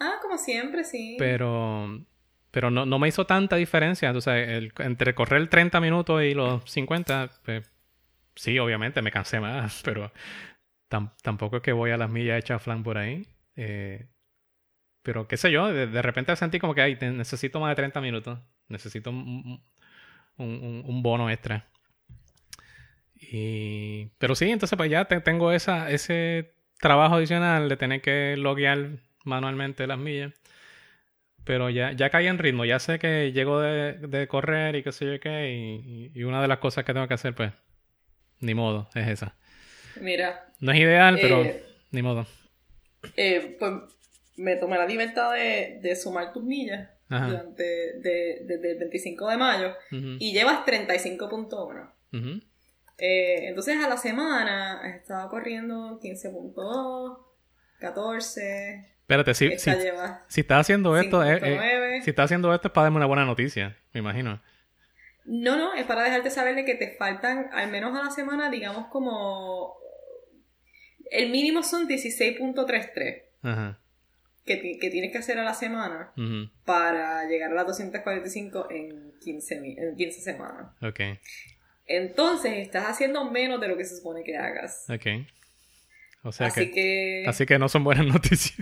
Speaker 4: Ah, como siempre, sí.
Speaker 2: Pero, pero no, no me hizo tanta diferencia. O sea, el- entre correr 30 minutos y los 50, pues sí, obviamente me cansé más, pero tam- tampoco es que voy a las millas hechas flan por ahí. Eh, pero qué sé yo, de, de repente sentí como que ay, te- necesito más de 30 minutos. Necesito un, un- bono extra. Y, pero sí, entonces pues ya te- tengo esa, ese trabajo adicional de tener que loguear manualmente las millas. Pero ya, ya caí en ritmo, ya sé que llego de, de correr y qué sé yo qué, y, y- y una de las cosas que tengo que hacer, pues, ni modo, es esa.
Speaker 4: Mira,
Speaker 2: No es ideal, pero
Speaker 4: Eh,
Speaker 2: ni modo.
Speaker 4: eh, pues me tomé la libertad de, de sumar tus millas
Speaker 2: Ajá.
Speaker 4: durante de- desde el 25 de mayo y llevas 35.1.
Speaker 2: ujú.
Speaker 4: Eh, entonces a la semana estaba corriendo 15.2, 14,
Speaker 2: Espérate, si, si, si estás haciendo esto, eh, eh,
Speaker 4: 5.9.
Speaker 2: si estás haciendo esto es para darme una buena noticia, me imagino.
Speaker 4: No, no, es para dejarte saber de que te faltan al menos a la semana, digamos como... El mínimo son 16.33
Speaker 2: Ajá.
Speaker 4: Que, que tienes que hacer a la semana para llegar a las 245 en 15, mi- en 15 semanas.
Speaker 2: Ok,
Speaker 4: Entonces estás haciendo menos de lo que se supone que hagas.
Speaker 2: ok. O sea
Speaker 4: así
Speaker 2: que,
Speaker 4: que...
Speaker 2: así que no son buenas noticias.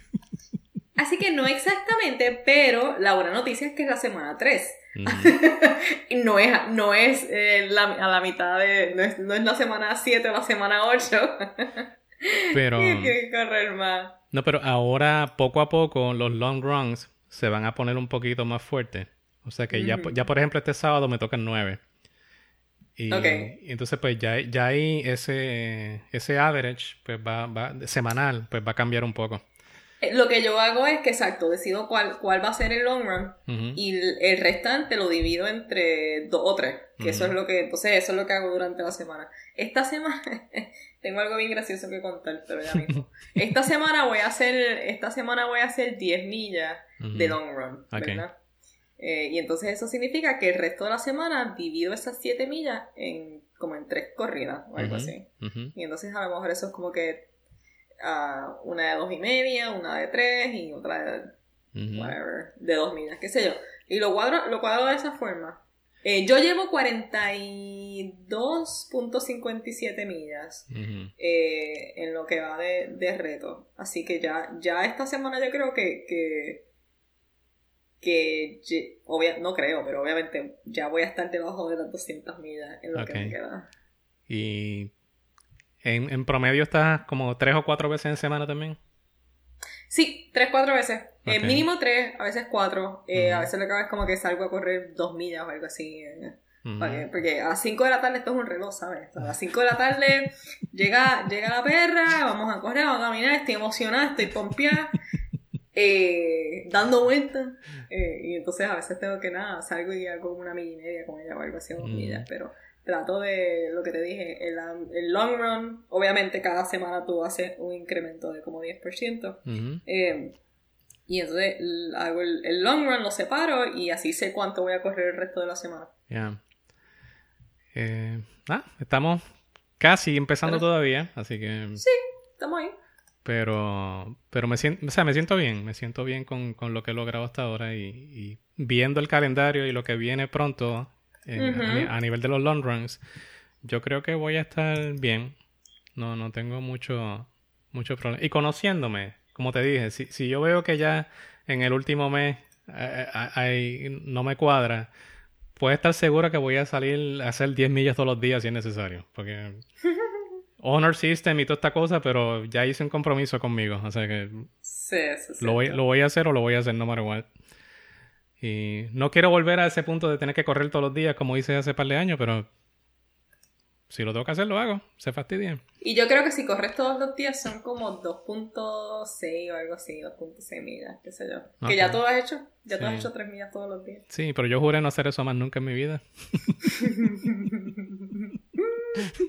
Speaker 4: Así que no exactamente, pero la buena noticia es que es la semana 3.
Speaker 2: Ujú,
Speaker 4: Y no es, no es eh, la- a la mitad de... No es, no es la semana 7 o la semana 8.
Speaker 2: Pero,
Speaker 4: Tienes que correr más.
Speaker 2: No, pero ahora poco a poco los long runs se van a poner un poquito más fuertes. O sea que ya, ya por ejemplo este sábado me tocan nueve. Y, entonces pues ya, ya ahí ese, ese average pues va, va, semanal pues va a cambiar un poco.
Speaker 4: Eh, Lo que yo hago es que, exacto, decido cuál, cuál va a ser el long run y el, restante lo divido entre dos o tres. Que eso
Speaker 2: Ujú.
Speaker 4: es lo que, entonces eso es lo que hago durante la semana. Esta semana, tengo algo bien gracioso que contar, pero ya mismo. Esta semana voy a hacer, esta semana voy a hacer 10 millas de long run. ¿verdad? Eh, y entonces eso significa que el resto de la semana divido esas 7 millas en como en tres corridas o algo así. Y entonces a lo mejor eso es como que ah, una de dos y media, una de tres y otra de whatever, de dos millas, qué sé yo. Y lo cuadro, lo cuadro de esa forma. Eh, yo llevo 42.57 millas
Speaker 2: Ujú.
Speaker 4: eh, en lo que va de, de reto. Así que ya, ya esta semana yo creo que, que, que obvia- no creo, pero obviamente ya voy a estar debajo de las 200 millas en lo que me queda.
Speaker 2: Y en, en promedio estás como tres o cuatro veces en semana también.
Speaker 4: Sí, tres, cuatro veces. Eh,
Speaker 2: Ok.
Speaker 4: mínimo tres, a veces cuatro. Eh, A
Speaker 2: Ujú.
Speaker 4: veces lo que hago es como que salgo a correr dos millas o algo así. eh,
Speaker 2: Ujú.
Speaker 4: para que- porque a las 5 de la tarde esto es un reloj, ¿sabes? A las 5 de la tarde llega, llega la perra, vamos a correr, vamos a caminar, estoy emocionada, estoy pompeada, eh, dando vueltas. eh, y entonces a veces tengo que nada, salgo y hago una milla y media con ella o algo así, dos millas, pero trato de lo que te dije, el, el long run, obviamente cada semana tú haces un incremento de como 10%.
Speaker 2: Ujú.
Speaker 4: Eh, y entonces hago el, el long run, lo separo y así sé cuánto voy a correr el resto de la semana.
Speaker 2: Ya. Eh, ah, estamos casi empezando
Speaker 4: Pero-
Speaker 2: todavía, así que...
Speaker 4: Estamos ahí.
Speaker 2: Pero, pero me siento, o sea, me siento bien, me siento bien con, con lo que he logrado hasta ahora y, y viendo el calendario y lo que viene pronto en- a, ni- a nivel de los long runs, yo creo que voy a estar bien. No, no tengo mucho, mucho problema. Y conociéndome, como te dije, si, si yo veo que ya en el último mes eh, eh, no me cuadra, puedes estar seguro que voy a salir a hacer 10 millas todos los días si es necesario. Porque Honor System y toda esta cosa, pero ya hice un compromiso conmigo. O sea que
Speaker 4: Sí, eso es
Speaker 2: lo voy, lo voy a hacer o lo voy a hacer no matter what. Y no quiero volver a ese punto de tener que correr todos los días como hice hace par de años, pero si lo tengo que hacer, lo hago. Se fastidia.
Speaker 4: Y yo creo que si corres todos los días son como 2.6 o algo así, 2.6 millas, qué sé yo. Que ya tú has hecho, ya tú has
Speaker 2: Sí.
Speaker 4: hecho 3 millas todos los días.
Speaker 2: Sí, pero yo juré no hacer eso más nunca en mi vida.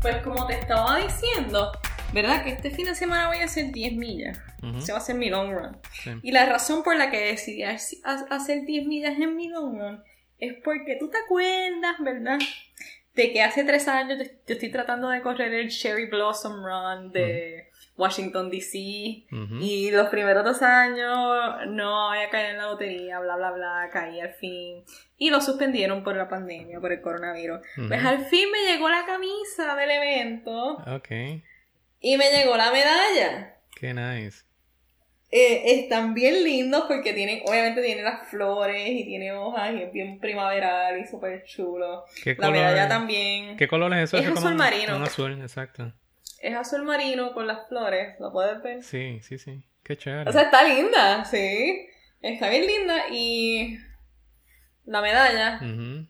Speaker 4: Pues como te estaba diciendo, ¿verdad? Que este fin de semana voy a hacer 10 millas.
Speaker 2: Ujú,
Speaker 4: Se va a hacer mi long run.
Speaker 2: sí.
Speaker 4: Y la razón por la que decidí ha- ha- hacer 10 millas en mi long run es porque tú te acuerdas, ¿verdad? De que hace tres años yo, estoy tratando de correr el Cherry Blossom Run de Washington DC.
Speaker 2: Ujú,
Speaker 4: Y los primeros dos años no había caído en la lotería, bla, bla, bla, caí al fin. Y lo suspendieron por la pandemia, por el coronavirus.
Speaker 2: ujú.
Speaker 4: Pues al fin me llegó la camisa del evento
Speaker 2: Ok,
Speaker 4: y me llegó la medalla.
Speaker 2: qué nice.
Speaker 4: Eh, están bien lindos porque tienen, obviamente tienen las flores y tiene hojas y es bien primaveral y súper chulo.
Speaker 2: ¿Qué
Speaker 4: La
Speaker 2: color-
Speaker 4: medalla también.
Speaker 2: ¿Qué color es eso?
Speaker 4: Es azul marino.
Speaker 2: Un azul, exacto.
Speaker 4: Es azul marino con las flores, ¿lo puedes ver?
Speaker 2: Sí, sí, sí. Qué chévere.
Speaker 4: O sea, está linda, sí. Está bien linda y la medalla
Speaker 2: Ujú,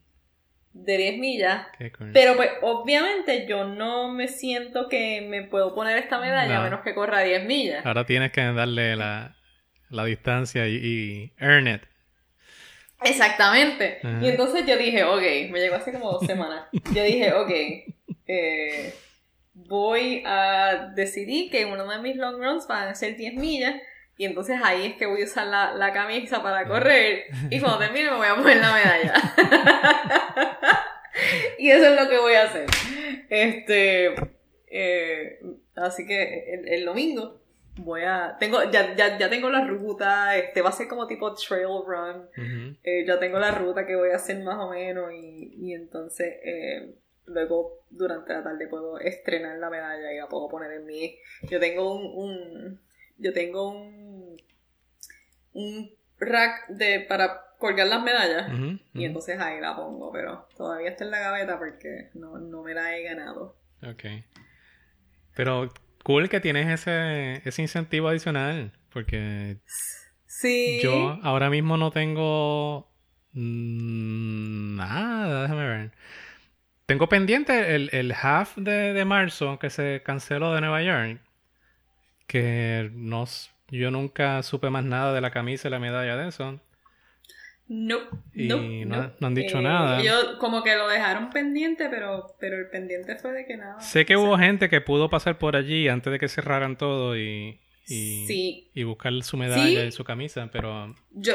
Speaker 4: de 10 millas. Pero pues obviamente yo no me siento que me puedo poner esta medalla
Speaker 2: No.
Speaker 4: a menos que corra 10 millas.
Speaker 2: Ahora tienes que darle la, la distancia y, y earn it.
Speaker 4: Exactamente.
Speaker 2: Ajá.
Speaker 4: Y entonces yo dije, ok, me llegó hace como dos semanas. Yo dije, ok, eh, voy a decidir que uno de mis long runs van a ser 10 millas. Y entonces ahí es que voy a usar la, la camisa para correr. Y cuando termine me voy a poner la medalla. y eso es lo que voy a hacer. Este. eh, así que el, el domingo voy a. Tengo, ya, ya, ya tengo la ruta. Este va a ser como tipo trail run. Eh, ya tengo la ruta que voy a hacer más o menos y, y entonces eh, luego durante la tarde puedo estrenar la medalla y la puedo poner en mi... Yo tengo un... un- yo tengo un... un rack de, para colgar las medallas y entonces ahí la pongo, pero todavía está en la gaveta porque no, no me la he ganado.
Speaker 2: Ok. Pero cool que tienes ese, ese incentivo adicional. Porque
Speaker 4: Sí.
Speaker 2: yo ahora mismo no tengo mm, nada. Déjame ver. Tengo pendiente el, el half de, de marzo que se canceló de Nueva York. Que no, yo nunca supe más nada de la camisa y la medalla de eso.
Speaker 4: No,
Speaker 2: Y
Speaker 4: no,
Speaker 2: no- no han dicho
Speaker 4: Eh,
Speaker 2: nada.
Speaker 4: Como que lo dejaron pendiente, pero, pero el pendiente fue de que nada.
Speaker 2: Sé que
Speaker 4: o sea,
Speaker 2: hubo gente que pudo pasar por allí antes de que cerraran todo y, y,
Speaker 4: Sí,
Speaker 2: y buscar su medalla
Speaker 4: Sí.
Speaker 2: y su camisa, pero...
Speaker 4: yo,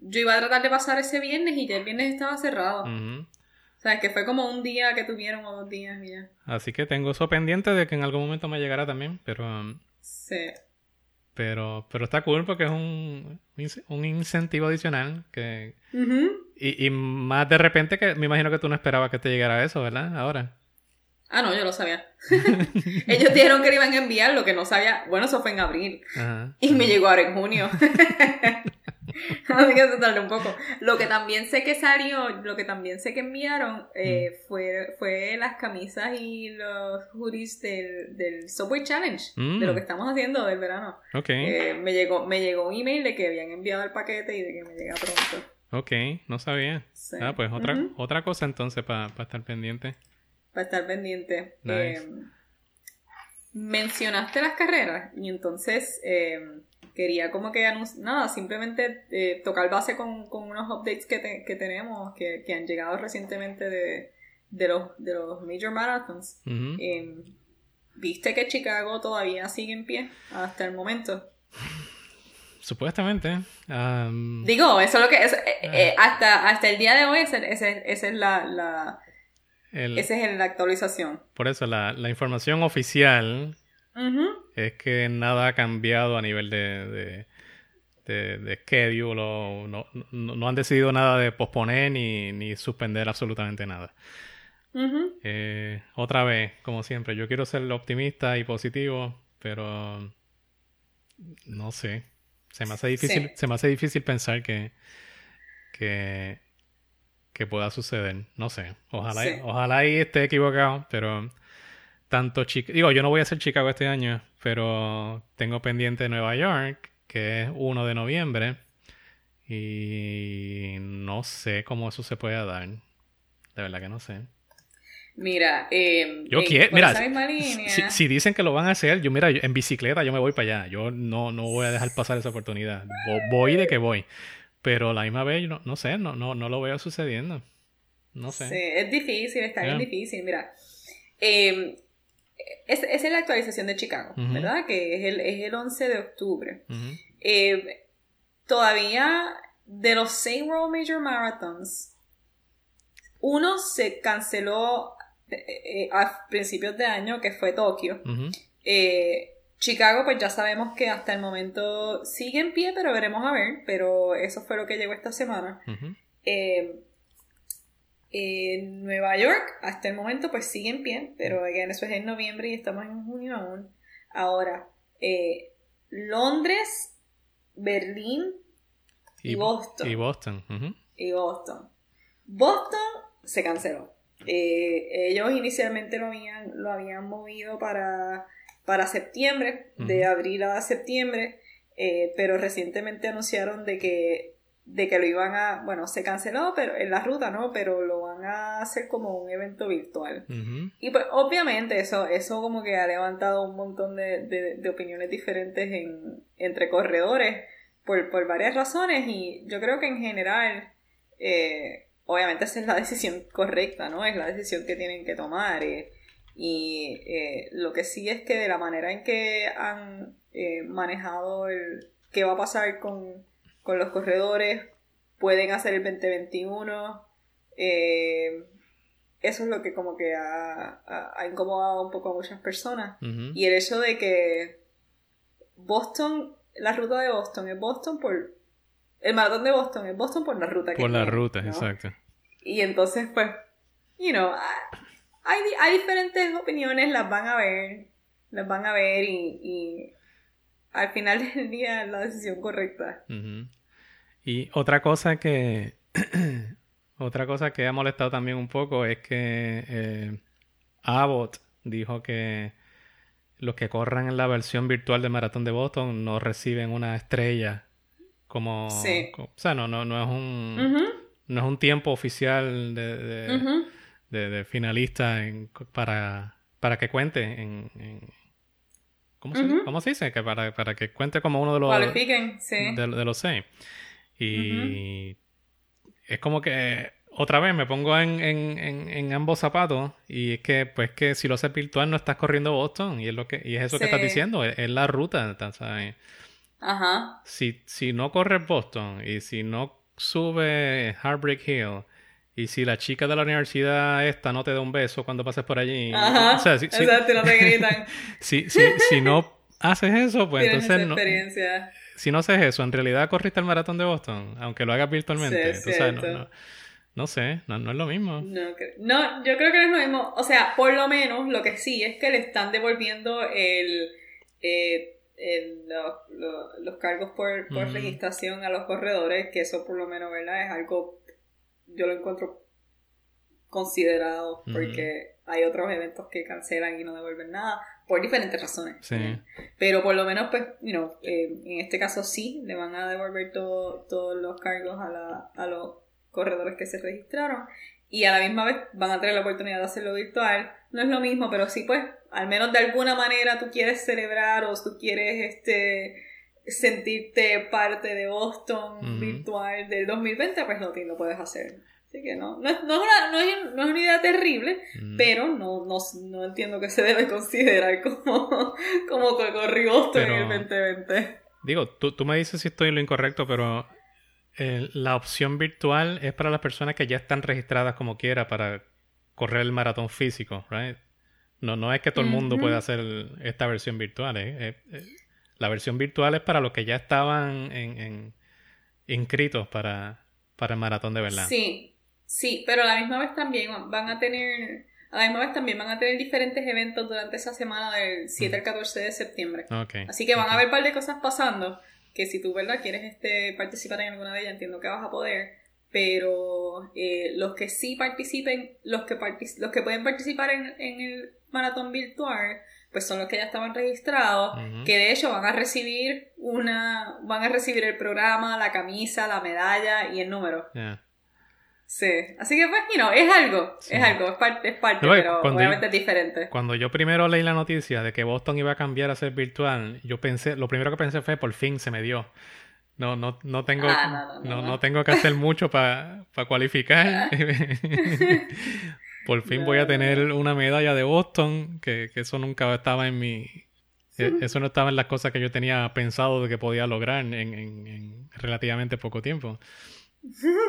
Speaker 4: yo iba a tratar de pasar ese viernes y ya el viernes estaba cerrado.
Speaker 2: ujú.
Speaker 4: O sea, que fue como un día que tuvieron o dos días y ya.
Speaker 2: Así que tengo eso pendiente de que en algún momento me llegará también, pero... um,
Speaker 4: Sí.
Speaker 2: Pero, pero está cool porque es un, un incentivo adicional que... Y, y más de repente que me imagino que tú no esperabas que te llegara eso, ¿verdad? Ahora.
Speaker 4: Ah, no, yo lo sabía. Ellos dijeron que lo iban a enviar, lo que no sabía. Bueno, eso fue en abril.
Speaker 2: Ajá.
Speaker 4: Y me llegó ahora en junio. Así que tardó un poco. Lo que también sé que salió, lo que también sé que enviaron eh, fue, fue las camisas y los hoodies del, del Subway Challenge,
Speaker 2: Mm.
Speaker 4: de lo que estamos haciendo del verano. Eh, me, llegó, me llegó un email de que habían enviado el paquete y de que me llega pronto.
Speaker 2: ok, no sabía.
Speaker 4: Sí.
Speaker 2: Ah, pues otra, otra cosa entonces para estar pendiente.
Speaker 4: Para estar pendiente.
Speaker 2: Nice.
Speaker 4: Eh, mencionaste las carreras y entonces eh, quería como que nada, simplemente eh, tocar base con, con unos updates que, te- que tenemos que, que han llegado recientemente de, de, los, de los Major Marathons.
Speaker 2: Ujú.
Speaker 4: Eh, ¿Viste que Chicago todavía sigue en pie hasta el momento?
Speaker 2: Supuestamente. am,
Speaker 4: Digo, eso es lo que es, eh,
Speaker 2: Ah.
Speaker 4: eh, hasta, hasta el día de hoy esa, es la, la,
Speaker 2: el-
Speaker 4: esa es la actualización.
Speaker 2: por eso la, la información oficial
Speaker 4: Ujú.
Speaker 2: Es que nada ha cambiado a nivel de, de, de, de schedule o no, no, no han decidido nada de posponer ni, ni suspender absolutamente nada. Eh, otra vez, como siempre, yo quiero ser optimista y positivo, pero no sé. Se me hace difícil,
Speaker 4: Sí.
Speaker 2: se me hace difícil pensar que, que, que pueda suceder. No sé. Ojalá,
Speaker 4: Sí.
Speaker 2: ojalá y esté equivocado, pero tanto Chicago, digo, yo no voy a hacer Chicago este año, pero tengo pendiente Nueva York, que es 1 de noviembre, y no sé cómo eso se puede dar. De verdad que no sé.
Speaker 4: Mira, eh,
Speaker 2: Yo
Speaker 4: eh,
Speaker 2: quiero, mira, si,
Speaker 4: línea,
Speaker 2: si- si dicen que lo van a hacer, yo mira, en bicicleta yo me voy para allá. Yo no, no voy a dejar pasar esa oportunidad. Vo- Voy de que voy. Pero la misma vez, no, no sé, no, no, no lo veo sucediendo. No sé.
Speaker 4: sí, es difícil, está bien
Speaker 2: Ya.
Speaker 4: difícil. Mira, eh, es- esa es la actualización de Chicago. ¿verdad? Que es el, es el 11 de octubre. Eh, todavía de los seis World Major Marathons, uno se canceló eh, eh, a principios de año, que fue Tokio. Eh, Chicago, pues ya sabemos que hasta el momento sigue en pie, pero veremos a ver. Pero eso fue lo que llegó esta semana. Eh, en Nueva York, hasta el momento, pues sigue en pie, pero again, eso es en noviembre y estamos en junio aún. Ahora, eh, Londres Berlín y, Boston.
Speaker 2: Y Boston.
Speaker 4: y Boston. Boston se canceló. Eh, ellos inicialmente lo habían, lo habían movido para, para septiembre, de abril a septiembre, eh, pero recientemente anunciaron de que, de que lo iban a, bueno, se canceló pero en la ruta, ¿no? Pero lo van a hacer como un evento virtual. Y pues obviamente eso, eso como que ha levantado un montón de, de- de opiniones diferentes en, entre corredores por, por varias razones y yo creo que en general, eh, obviamente esa es la decisión correcta, ¿no? Es la decisión que tienen que tomar. eh, y eh, lo que sí es que de la manera en que han manejado el qué va a pasar con, con los corredores, pueden hacer el 2021. eh, eso es lo que como que ha, ha- ha incomodado un poco a muchas personas. Y el hecho de que Boston, la ruta de Boston es Boston por... El maratón de Boston es Boston por la ruta que
Speaker 2: Por la
Speaker 4: tiene,
Speaker 2: ruta,
Speaker 4: ¿no?
Speaker 2: exacto.
Speaker 4: Y entonces, pues, you know, hay, hay diferentes opiniones, las van a ver, las van a ver y, y al final del día la decisión correcta.
Speaker 2: Y otra cosa que otra cosa que ha molestado también un poco es que eh, Abbott dijo que los que corran en la versión virtual de Maratón de Boston no reciben una estrella como,
Speaker 4: Sí.
Speaker 2: o sea no no no es un no es un tiempo oficial de, de,
Speaker 4: ujú.
Speaker 2: de- de finalista en- para para que cuente en, en- ¿cómo, se, cómo se dice? Que para, para que cuente como uno de los
Speaker 4: Cualifiquen, sí.
Speaker 2: de, de los seis. Y es como que otra vez me pongo en, en, en, en ambos zapatos y es que pues que si lo haces virtual no estás corriendo Boston y es lo que y es eso que estás diciendo, es, es la ruta, ta- ¿sabes?
Speaker 4: Ajá.
Speaker 2: Si, si no corres Boston y si no sube Heartbreak Hill y si la chica de la universidad esta no te da un beso cuando pases por allí,
Speaker 4: Ajá.
Speaker 2: o sea, si, si-
Speaker 4: Exacto, no te gritan.
Speaker 2: si, no haces eso, pues
Speaker 4: Tienes esa
Speaker 2: entonces no, si no haces eso, en realidad corriste el maratón de Boston, aunque lo hagas virtualmente.
Speaker 4: Sí,
Speaker 2: sabes, no, no, no sé, no, no es lo mismo.
Speaker 4: No, no, yo creo que no es lo mismo. O sea, por lo menos lo que sí es que le están devolviendo el, eh, el- lo- lo- los cargos por, por registración a los corredores, que eso por lo menos, ¿verdad? Es algo, yo lo encuentro considerado, porque hay otros eventos que cancelan y no devuelven nada, por diferentes razones.
Speaker 2: Sí.
Speaker 4: Pero por lo menos, pues, you know, eh, en este caso sí, le van a devolver todo- todos los cargos a, la- a los corredores que se registraron. Y a la misma vez van a tener la oportunidad de hacerlo virtual. No es lo mismo, pero sí, pues, al menos de alguna manera tú quieres celebrar o tú quieres este sentirte parte de Boston virtual del 2020, pues lo, lo puedes hacer. Así que no, no, es, no, es una, no, es, no es una idea terrible,
Speaker 2: Mm.
Speaker 4: pero no, no, no entiendo que se debe considerar como, como que corrió Boston en el
Speaker 2: Pero-
Speaker 4: 2020.
Speaker 2: Digo, tú, tú me dices si estoy en lo incorrecto, pero eh, la opción virtual es para las personas que ya están registradas como quiera para correr el maratón físico, ¿right? No, no es que todo el mundo pueda hacer esta versión virtual. ¿eh? Eh, eh, la versión virtual es para los que ya estaban en, en- inscritos para, para el maratón de verdad.
Speaker 4: Sí, sí, pero a la misma vez también van a tener, a la misma vez también van a tener diferentes eventos durante esa semana del 7 al 14 de septiembre. Así que van a haber un par de cosas pasando que si tú, ¿verdad? Quieres este, participar en alguna de ellas, entiendo que vas a poder. Pero eh, los que sí participen, los que, partic- los que pueden participar en, en el maratón virtual, pues son los que ya estaban registrados, que de hecho van a recibir una, van a recibir el programa, la camisa, la medalla y el número. Sí. Así que pues, you know, es algo,
Speaker 2: Sí.
Speaker 4: es algo, es parte, es parte,
Speaker 2: No,
Speaker 4: pero obviamente es diferente.
Speaker 2: Cuando yo primero leí la noticia de que Boston iba a cambiar a ser virtual, yo pensé, lo primero que pensé fue por fin se me dio. No, no, no tengo,
Speaker 4: Ah, no,
Speaker 2: no, tengo que hacer mucho para cualificar. por fin voy a tener una medalla de Boston, que, que eso nunca estaba en mi... eh, Eso no estaba en las cosas que yo tenía pensado de que podía lograr en, en- en relativamente poco tiempo.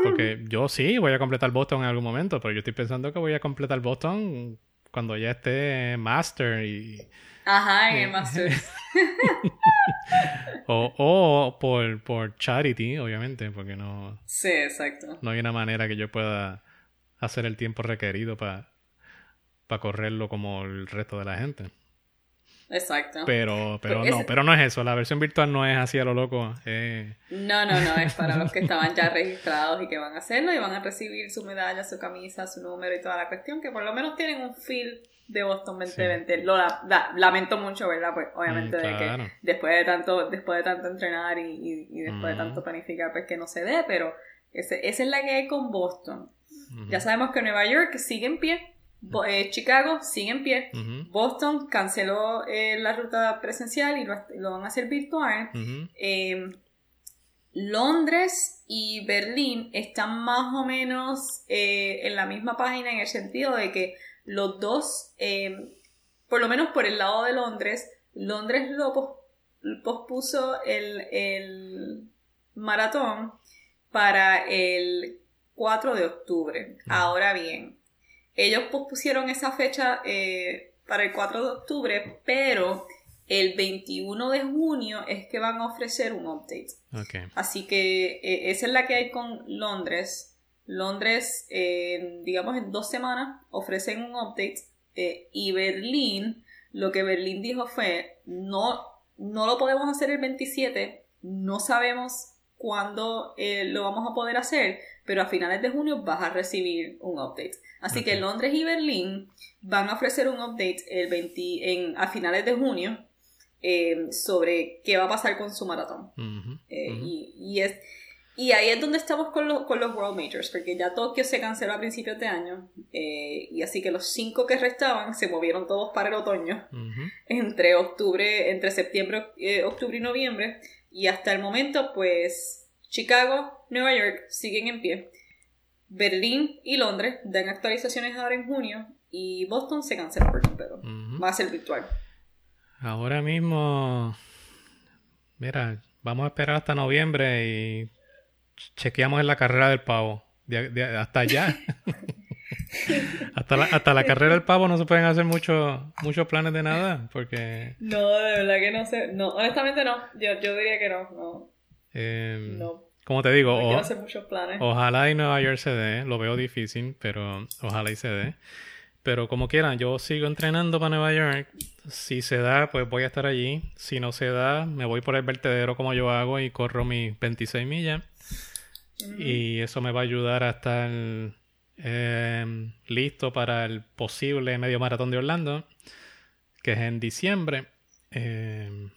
Speaker 2: Porque yo sí voy a completar Boston en algún momento, pero yo estoy pensando que voy a completar Boston cuando ya esté Master y...
Speaker 4: Ajá, en el
Speaker 2: Sí.
Speaker 4: Masters.
Speaker 2: O, o por, por charity, obviamente, porque no,
Speaker 4: Sí, exacto.
Speaker 2: no hay una manera que yo pueda hacer el tiempo requerido para correrlo como el resto de la gente.
Speaker 4: Exacto.
Speaker 2: Pero, pero
Speaker 4: Pues
Speaker 2: no,
Speaker 4: ese-
Speaker 2: pero no es eso. La versión virtual no es así a lo loco. Eh,
Speaker 4: No, no, no, es para los que estaban ya registrados y que van a hacerlo y van a recibir su medalla, su camisa, su número y toda la cuestión, que por lo menos tienen un feel de Boston 2020. Lo la- la- lamento mucho, ¿verdad? Pues obviamente
Speaker 2: Mm,
Speaker 4: de
Speaker 2: claro.
Speaker 4: que después de tanto, después de tanto entrenar y, y- y después de tanto planificar, pues que no se dé, pero ese- esa es la que hay con Boston. Ya sabemos que Nueva York sigue en pie, Bo- eh, Chicago sigue en pie, Boston canceló eh, la ruta presencial y lo, lo van a hacer virtual. Eh, Londres y Berlín están más o menos eh, en la misma página en el sentido de que los dos, eh, por lo menos por el lado de Londres, Londres lo pos- pospuso el, el maratón para el 4 de octubre.
Speaker 2: Mm.
Speaker 4: Ahora bien, ellos pospusieron esa fecha eh, para el 4 de octubre, pero el 21 de junio es que van a ofrecer un update.
Speaker 2: Ok.
Speaker 4: Así que eh, esa es la que hay con Londres. Londres, eh, digamos, en dos semanas ofrecen un update. y Berlín, lo que Berlín dijo fue, no, no lo podemos hacer el 27, no sabemos cuándo lo vamos a poder hacer, pero a finales de junio vas a recibir un update. Así que
Speaker 2: Ok.
Speaker 4: Londres y Berlín van a ofrecer un update el 20, en, a finales de junio eh, sobre qué va a pasar con su maratón.
Speaker 2: Ujú,
Speaker 4: Eh,
Speaker 2: ujú.
Speaker 4: y, y es, y ahí es donde estamos con, los con los World Majors, porque ya Tokio se canceló a principios de año, eh, y así que los cinco que restaban se movieron todos para el otoño,
Speaker 2: Ujú.
Speaker 4: entre octubre, entre septiembre, eh, octubre y noviembre, y hasta el momento, pues, Chicago, Nueva York siguen en pie, Berlín y Londres dan actualizaciones ahora en junio, y Boston se canceló por completo.
Speaker 2: Ujú.
Speaker 4: Va a ser virtual.
Speaker 2: Ahora mismo, mira, vamos a esperar hasta noviembre y chequeamos en la carrera del pavo. De- de- hasta allá. hasta, la, hasta la carrera del pavo no se pueden hacer muchos muchos planes de nada porque
Speaker 4: No, de verdad que no sé, no, honestamente no, yo, yo diría que no, no,
Speaker 2: eh,
Speaker 4: no.
Speaker 2: como te digo,
Speaker 4: No quiero
Speaker 2: o-
Speaker 4: hacer muchos planes.
Speaker 2: ojalá y Nueva York se dé, lo veo difícil, pero ojalá y se dé. Pero como quieran, yo sigo entrenando para Nueva York. Si se da, pues voy a estar allí. Si no se da, me voy por el vertedero como yo hago y corro mis 26 millas. Y eso me va a ayudar a estar eh, listo para el posible medio maratón de Orlando, que es en diciembre. Eh,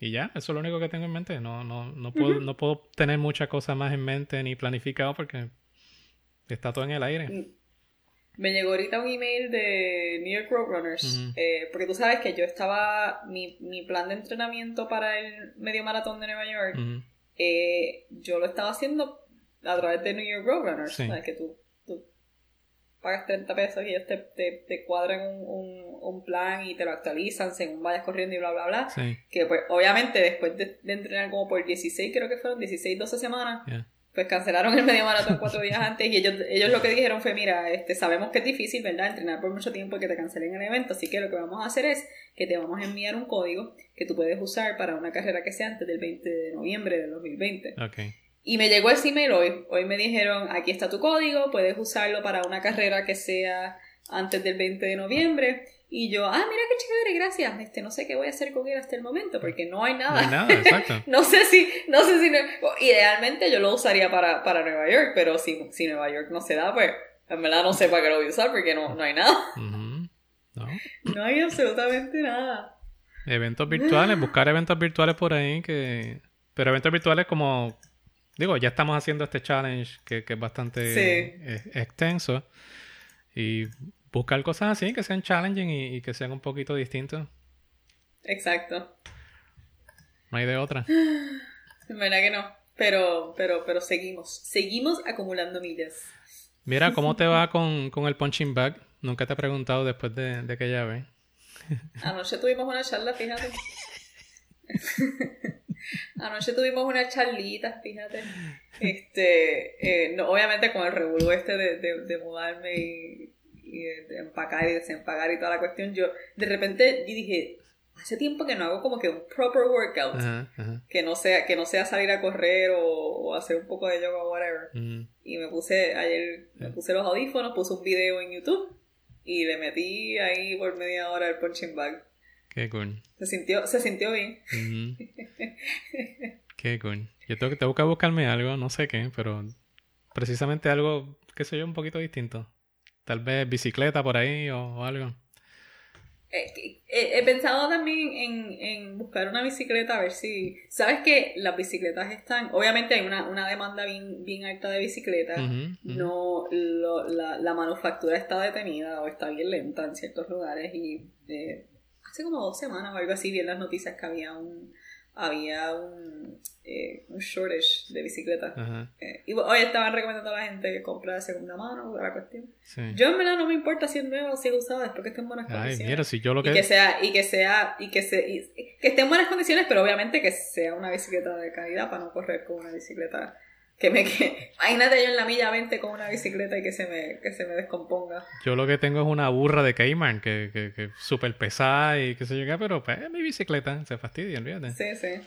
Speaker 2: y ya, eso es lo único que tengo en mente. No, no, no, puedo, no puedo tener muchas cosas más en mente ni planificado porque está todo en el aire.
Speaker 4: Me llegó ahorita un email de New York Roadrunners, eh, porque tú sabes que yo estaba, mi, mi plan de entrenamiento para el medio maratón de Nueva York, eh, yo lo estaba haciendo a través de New York Roadrunners,
Speaker 2: Sí.
Speaker 4: ¿sabes? que tú pagas 30 pesos y ellos te, te, te cuadran un, un, un plan y te lo actualizan según vayas corriendo y bla, bla, bla.
Speaker 2: Sí,
Speaker 4: Que pues obviamente después de, de entrenar como por 16, creo que fueron 16, 12 semanas, pues cancelaron el medio maratón cuatro días antes y ellos, ellos lo que dijeron fue, mira, este, sabemos que es difícil, ¿verdad? Entrenar por mucho tiempo y que te cancelen el evento, así que lo que vamos a hacer es que te vamos a enviar un código que tú puedes usar para una carrera que sea antes del 20 de noviembre del 2020.
Speaker 2: Ok.
Speaker 4: Y me llegó ese email hoy, hoy me dijeron, aquí está tu código, puedes usarlo para una carrera que sea antes del 20 de noviembre. Y yo, ah, mira qué chévere, gracias. Este, no sé qué voy a hacer con él hasta el momento, porque no hay
Speaker 2: No
Speaker 4: nada.
Speaker 2: hay nada, exacto.
Speaker 4: No sé si, no sé si, idealmente yo lo usaría para, para Nueva York, pero si, si Nueva York no se da, pues en verdad no sé para qué lo voy a usar porque no, no hay nada.
Speaker 2: No.
Speaker 4: No hay absolutamente nada.
Speaker 2: Eventos virtuales, buscar eventos virtuales por ahí que... Pero eventos virtuales como... Digo, ya estamos haciendo este challenge que, que es bastante
Speaker 4: Sí.
Speaker 2: eh, extenso. Y buscar cosas así que sean challenging y, y que sean un poquito distintos.
Speaker 4: Exacto.
Speaker 2: No hay de otra.
Speaker 4: En verdad que no. Pero, pero, pero seguimos. Seguimos acumulando millas.
Speaker 2: Mira, ¿cómo te va con, con el punching bag? Nunca te he preguntado después de, de aquella vez.
Speaker 4: Anoche tuvimos una charla, fíjate. Anoche tuvimos una charlita, fíjate. Este, eh, no, obviamente con el revuelo este de, de, de mudarme y, y de, empacar y desempacar y toda la cuestión, yo de repente yo dije, hace tiempo que no hago como que un proper workout.
Speaker 2: Ajá, ajá.
Speaker 4: Que no sea, que no sea salir a correr o, o hacer un poco de yoga o whatever.
Speaker 2: Ujú.
Speaker 4: Y me puse, ayer me puse los audífonos, puse un video en YouTube y le metí ahí por media hora el punching bag.
Speaker 2: Qué cool.
Speaker 4: Se sintió, se sintió bien.
Speaker 2: Qué cool. Yo tengo que, tengo que buscarme algo, no sé qué, pero precisamente algo, qué sé yo, un poquito distinto. Tal vez bicicleta por ahí o, o algo.
Speaker 4: Eh, que- eh, he pensado también en, en buscar una bicicleta, a ver si... ¿Sabes que las bicicletas están... Obviamente hay una, una demanda bien, bien alta de bicicletas. No, lo- la, la manufactura está detenida o está bien lenta en ciertos lugares y eh, hace como dos semanas o algo así vi en las noticias que había un había un, eh, un shortage de bicicletas. Eh, y hoy estaban recomendando a la gente que compra de segunda mano, la cuestión.
Speaker 2: sí.
Speaker 4: Yo en verdad no me importa si es nueva o si es usada, después que esté en buenas
Speaker 2: Ay,
Speaker 4: condiciones.
Speaker 2: mira, si yo lo
Speaker 4: Y que
Speaker 2: que...
Speaker 4: sea, y que sea, y que se, y- que esté en buenas condiciones, pero obviamente que sea una bicicleta de calidad para no correr con una bicicleta que me que imagínate yo en la milla 20 con una bicicleta y que se me, que se me descomponga.
Speaker 2: Yo lo que tengo es una burra de Cayman que, que, que es súper pesada y qué sé yo qué, pero pues es mi bicicleta, se fastidia, olvídate.
Speaker 4: Sí, sí.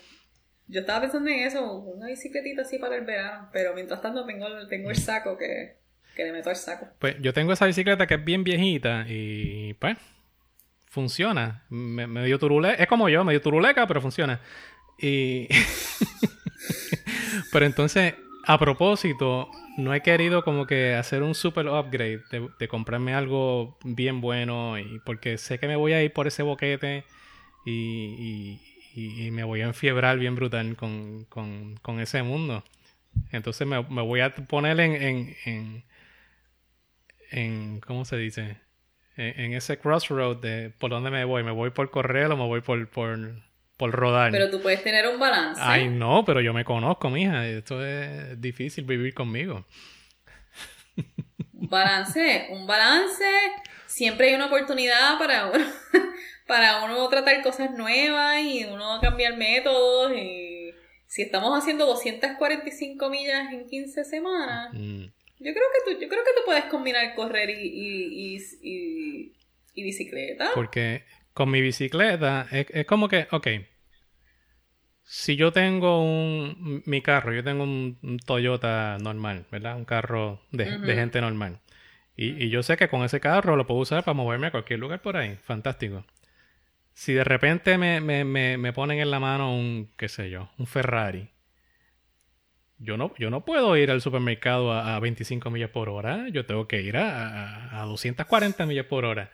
Speaker 4: Yo estaba pensando en eso, una bicicletita así para el verano, pero mientras tanto tengo, tengo el saco que, que le meto al saco.
Speaker 2: Pues yo tengo esa bicicleta que es bien viejita y pues funciona. Me, medio turule es como yo, medio turuleca, pero funciona. Y pero entonces, a propósito, no he querido como que hacer un super upgrade de, comprarme algo bien bueno y porque sé que me voy a ir por ese boquete y, me voy a enfiebrar bien brutal con, ese mundo. Entonces me, voy a poner en, en, en, en- ¿cómo se dice? En, ese crossroad de por dónde me voy. ¿Me voy por correr o me voy por, por, por rodar?
Speaker 4: Pero tú puedes tener un balance.
Speaker 2: Ay, no, pero yo me conozco, mija. Esto es difícil vivir conmigo.
Speaker 4: Un balance, un balance. Siempre hay una oportunidad para uno, para uno tratar cosas nuevas y uno cambiar métodos. Y si estamos haciendo 245 millas en 15 semanas,
Speaker 2: Mm.
Speaker 4: yo creo que tú, yo creo que tú puedes combinar correr y, y, y, y- y bicicleta.
Speaker 2: Porque con mi bicicleta es, es como que, ok, si yo tengo un, mi carro, yo tengo un, un Toyota normal, ¿verdad? Un carro de, gente normal. Y, y yo sé que con ese carro lo puedo usar para moverme a cualquier lugar por ahí. Fantástico. Si de repente me, me, me, me ponen en la mano un, qué sé yo, un Ferrari. Yo no, yo no puedo ir al supermercado a, a 25 millas por hora. Yo tengo que ir a, a, a 240 millas por hora.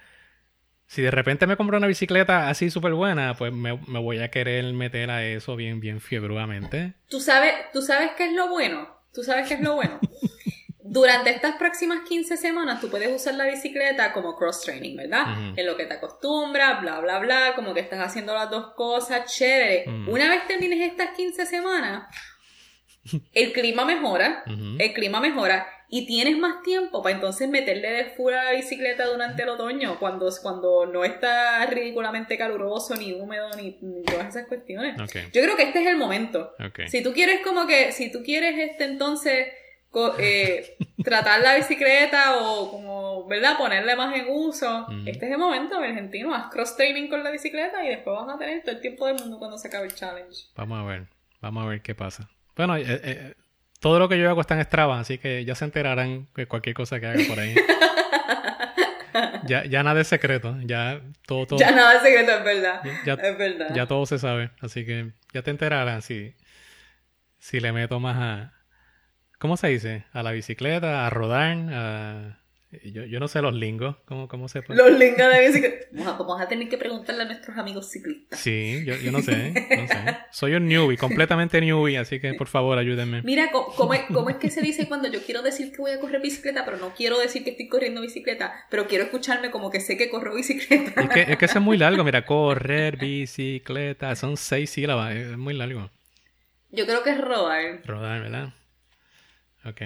Speaker 2: Si de repente me compro una bicicleta así súper buena, pues me, me voy a querer meter a eso bien, bien fiebruamente.
Speaker 4: ¿Tú sabes, ¿Tú sabes qué es lo bueno? ¿Tú sabes qué es lo bueno? Durante estas próximas 15 semanas tú puedes usar la bicicleta como cross training, ¿verdad? En lo que te acostumbras, bla, bla, bla, como que estás haciendo las dos cosas, chévere. Una vez termines estas 15 semanas, el clima mejora, el clima mejora y tienes más tiempo para entonces meterle de full a la bicicleta durante el otoño, cuando, cuando no está ridículamente caluroso, ni húmedo, ni, ni todas esas cuestiones. Yo creo que este es el momento. Si tú quieres como que, si tú quieres este entonces eh, tratar la bicicleta o como, ¿verdad? Ponerle más en uso, este es el momento, argentino, haz cross training con la bicicleta y después vas a tener todo el tiempo del mundo cuando se acabe el challenge.
Speaker 2: Vamos a ver, vamos a ver qué pasa. Bueno, eh, eh, todo lo que yo hago está en Strava, así que ya se enterarán de cualquier cosa que haga por ahí. ya, ya nada es secreto, ya todo, todo,
Speaker 4: Ya nada es secreto, es verdad.
Speaker 2: ya,
Speaker 4: es verdad.
Speaker 2: ya todo se sabe, así que ya te enterarán si, si le meto más a, ¿cómo se dice? A la bicicleta, a rodar, a... Yo, yo no sé los lingos, ¿cómo, cómo se puede?
Speaker 4: Los links de bicicleta. Vamos a, vamos a tener que preguntarle a nuestros amigos ciclistas.
Speaker 2: Sí, yo, yo no sé, no sé. Soy un newbie, completamente newbie, así que por favor ayúdenme.
Speaker 4: Mira, ¿cómo es, ¿cómo es que se dice cuando yo quiero decir que voy a correr bicicleta, pero no quiero decir que estoy corriendo bicicleta, pero quiero escucharme como que sé que corro bicicleta?
Speaker 2: Es que, es que eso es muy largo, mira, correr, bicicleta, son seis sílabas, es muy largo.
Speaker 4: Yo creo que es rodar.
Speaker 2: Rodar, ¿verdad? Ok.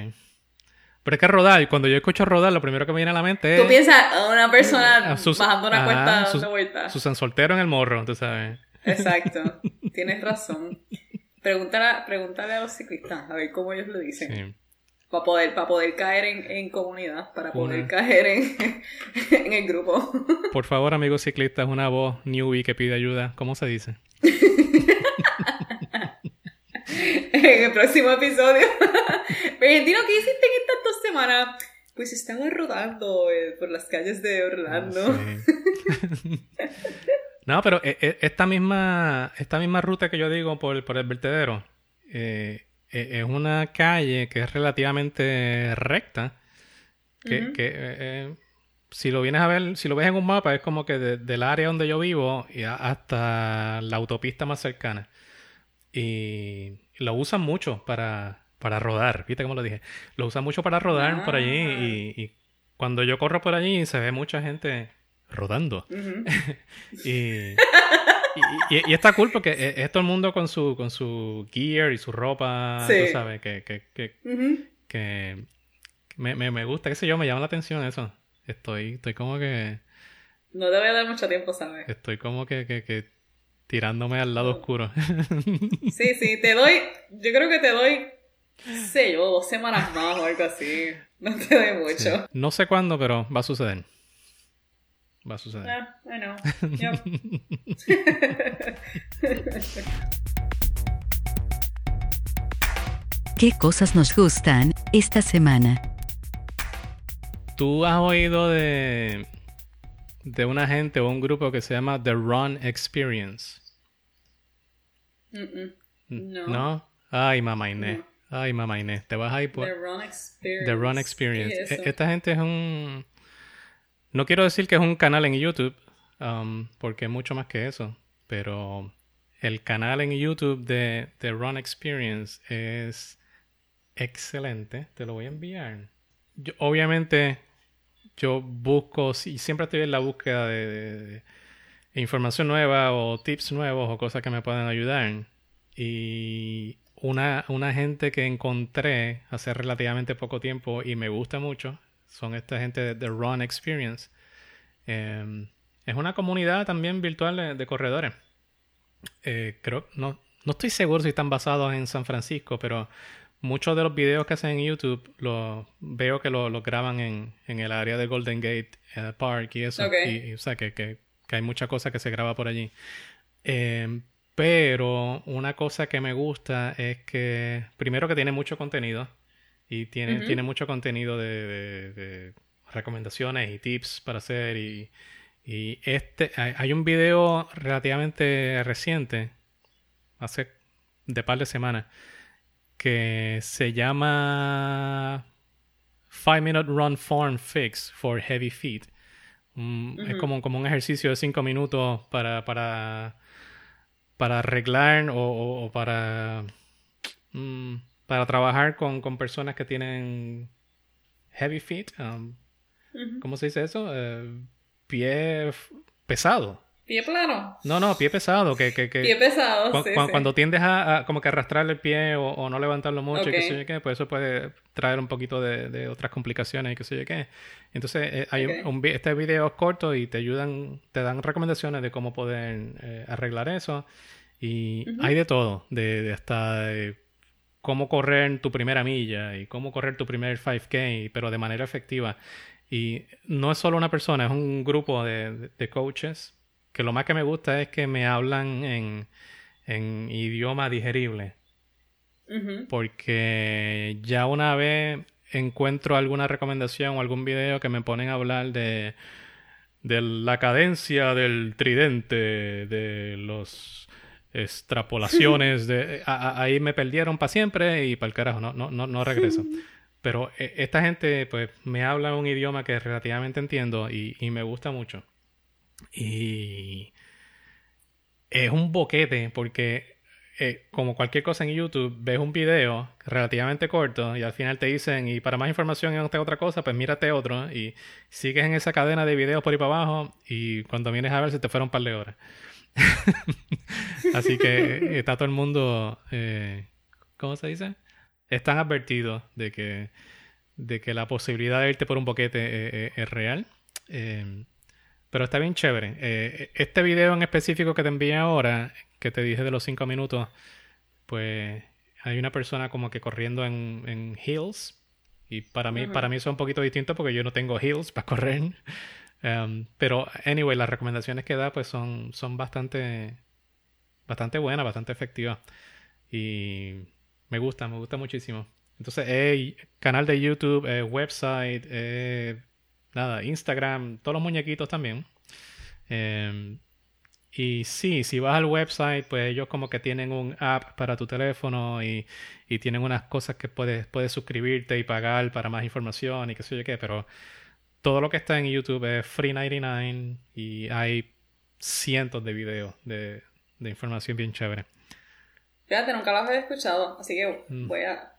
Speaker 2: Pero es que rodar, cuando yo escucho rodar, lo primero que me viene a la mente es...
Speaker 4: Tú piensas a una persona
Speaker 2: Sus-
Speaker 4: bajando una
Speaker 2: ajá,
Speaker 4: cuesta
Speaker 2: sus-
Speaker 4: dando vueltas.
Speaker 2: Susan Soltero en el morro, tú sabes.
Speaker 4: Exacto. Tienes razón. Pregúntale, pregúntale a los ciclistas a ver cómo ellos lo dicen.
Speaker 2: Sí.
Speaker 4: Para poder, para poder caer en, en comunidad, para poder
Speaker 2: Una-
Speaker 4: caer en, en el grupo.
Speaker 2: Por favor, amigos ciclistas, una voz newbie que pide ayuda. ¿Cómo se dice?
Speaker 4: en el próximo episodio. Argentino, ¿qué hiciste en estas dos semanas? Pues estaba rodando eh, por las calles de Orlando.
Speaker 2: Sí. No, pero e- e- esta misma, esta misma ruta que yo digo por, por el vertedero eh, es una calle que es relativamente recta. Que, que, eh, eh, si lo vienes a ver, si lo ves en un mapa, es como que de- del área donde yo vivo y a- hasta la autopista más cercana. Y lo usan mucho para, para rodar, ¿viste cómo lo dije? Lo usan mucho para rodar por allí
Speaker 4: Ah.
Speaker 2: y, y cuando yo corro por allí se ve mucha gente rodando. Y, y, y- y está cool porque es, es todo el mundo con su, con su gear y su ropa,
Speaker 4: Sí.
Speaker 2: tú sabes, que, que, que me, me, me gusta, qué sé yo, me llama la atención eso. Estoy, estoy como que,
Speaker 4: No te voy a dar mucho tiempo, ¿sabes?
Speaker 2: estoy como que, que, que tirándome al lado oscuro.
Speaker 4: Sí, sí, te doy, yo creo que te doy, sé yo, dos semanas más o algo así. No te doy
Speaker 2: Sí.
Speaker 4: mucho.
Speaker 2: No sé cuándo, pero va a suceder. Va a suceder.
Speaker 4: Ah, I know. Yep.
Speaker 3: ¿Qué cosas nos gustan esta semana?
Speaker 2: ¿Tú has oído de, de una gente o un grupo que se llama The Run Experience?
Speaker 4: Mm-mm. No.
Speaker 2: ¿No? Ay, mamá Inés.
Speaker 4: No.
Speaker 2: Ay, mamá Inés. Te vas a ir por...
Speaker 4: The Run Experience.
Speaker 2: The Run Experience.
Speaker 4: ¿Qué es
Speaker 2: E-? Esta gente es un... No quiero decir que es un canal en YouTube, um, porque es mucho más que eso, pero el canal en YouTube de The Run Experience es excelente. Te lo voy a enviar. Yo- obviamente, yo busco, y siempre estoy en la búsqueda de, información nueva o tips nuevos o cosas que me puedan ayudar. Y una, una gente que encontré hace relativamente poco tiempo y me gusta mucho son esta gente de The Run Experience. Eh, es una comunidad también virtual de, de corredores. Eh, creo, no, no estoy seguro si están basados en San Francisco, pero muchos de los videos que hacen en YouTube los veo que los graban en, en el área de Golden Gate eh, Park y eso. Y, y, o sea, que, que, que hay mucha cosa que se graba por allí. Eh, pero una cosa que me gusta es que, primero que tiene mucho contenido y tiene, tiene mucho contenido de, de- de recomendaciones y tips para hacer y, y este, hay, hay un video relativamente reciente, hace de par de semanas, que se llama Five Minute Run Form Fix for Heavy Feet. Mm, Es como, como un ejercicio de cinco minutos para, para, para arreglar o, o- o para, mm, para trabajar con, con personas que tienen heavy feet. um. ¿Cómo se dice eso? Eh, pie pesado.
Speaker 4: Pie plano.
Speaker 2: No, no, pie pesado. Que, que, que
Speaker 4: Pie pesado,
Speaker 2: cu-
Speaker 4: sí,
Speaker 2: cu-
Speaker 4: sí.
Speaker 2: Cuando tiendes a, a como que arrastrar el pie o, o no levantarlo mucho, y qué sé yo qué, pues eso puede traer un poquito de, de otras complicaciones y qué sé yo qué. Entonces, eh, hay un-
Speaker 4: Ok.
Speaker 2: un, este video es corto y te ayudan, te dan recomendaciones de cómo poder eh, arreglar eso. Y
Speaker 4: Ujú.
Speaker 2: hay de todo, de, de hasta de cómo correr tu primera milla y cómo correr tu primer 5K, pero de manera efectiva. Y no es solo una persona, es un grupo de- de coaches que lo más que me gusta es que me hablan en, en idioma digerible. Porque ya una vez encuentro alguna recomendación o algún video que me ponen a hablar de, de la cadencia del tridente, de los extrapolaciones, de, a- a- ahí me perdieron para siempre y para el carajo, no, no, no, no regreso. Pero eh, esta gente pues me habla un idioma que relativamente entiendo y, y me gusta mucho. Y es un boquete porque eh, como cualquier cosa en YouTube, ves un video relativamente corto y al final te dicen, y para más información en esta otra cosa, pues mírate otro y sigues en esa cadena de videos por ahí para abajo y cuando vienes a ver se te fueron un par de horas. Así que eh, está todo el mundo, eh, ¿cómo se dice? Están advertidos de que, de que la posibilidad de irte por un boquete eh, eh, es real. Eh, pero está bien chévere. Eh, este video en específico que te envié ahora, que te dije de los cinco minutos, pues hay una persona como que corriendo en, en heels. Y para mí, para mí eso es un poquito distinto porque yo no tengo heels para correr. Um, pero, anyway, las recomendaciones que da pues son, son bastante, bastante buenas, bastante efectivas. Y me gusta, me gusta muchísimo. Entonces, eh, canal de YouTube, eh, website, eh, nada, Instagram, todos los muñequitos también. Eh, y sí, si vas al website, pues ellos como que tienen un app para tu teléfono y, y tienen unas cosas que puedes, puedes suscribirte y pagar para más información y qué sé yo qué, pero todo lo que está en YouTube es free 99 y hay cientos de videos de, de información bien chévere.
Speaker 4: Fíjate, nunca los había escuchado, así que
Speaker 2: Mm.
Speaker 4: voy a...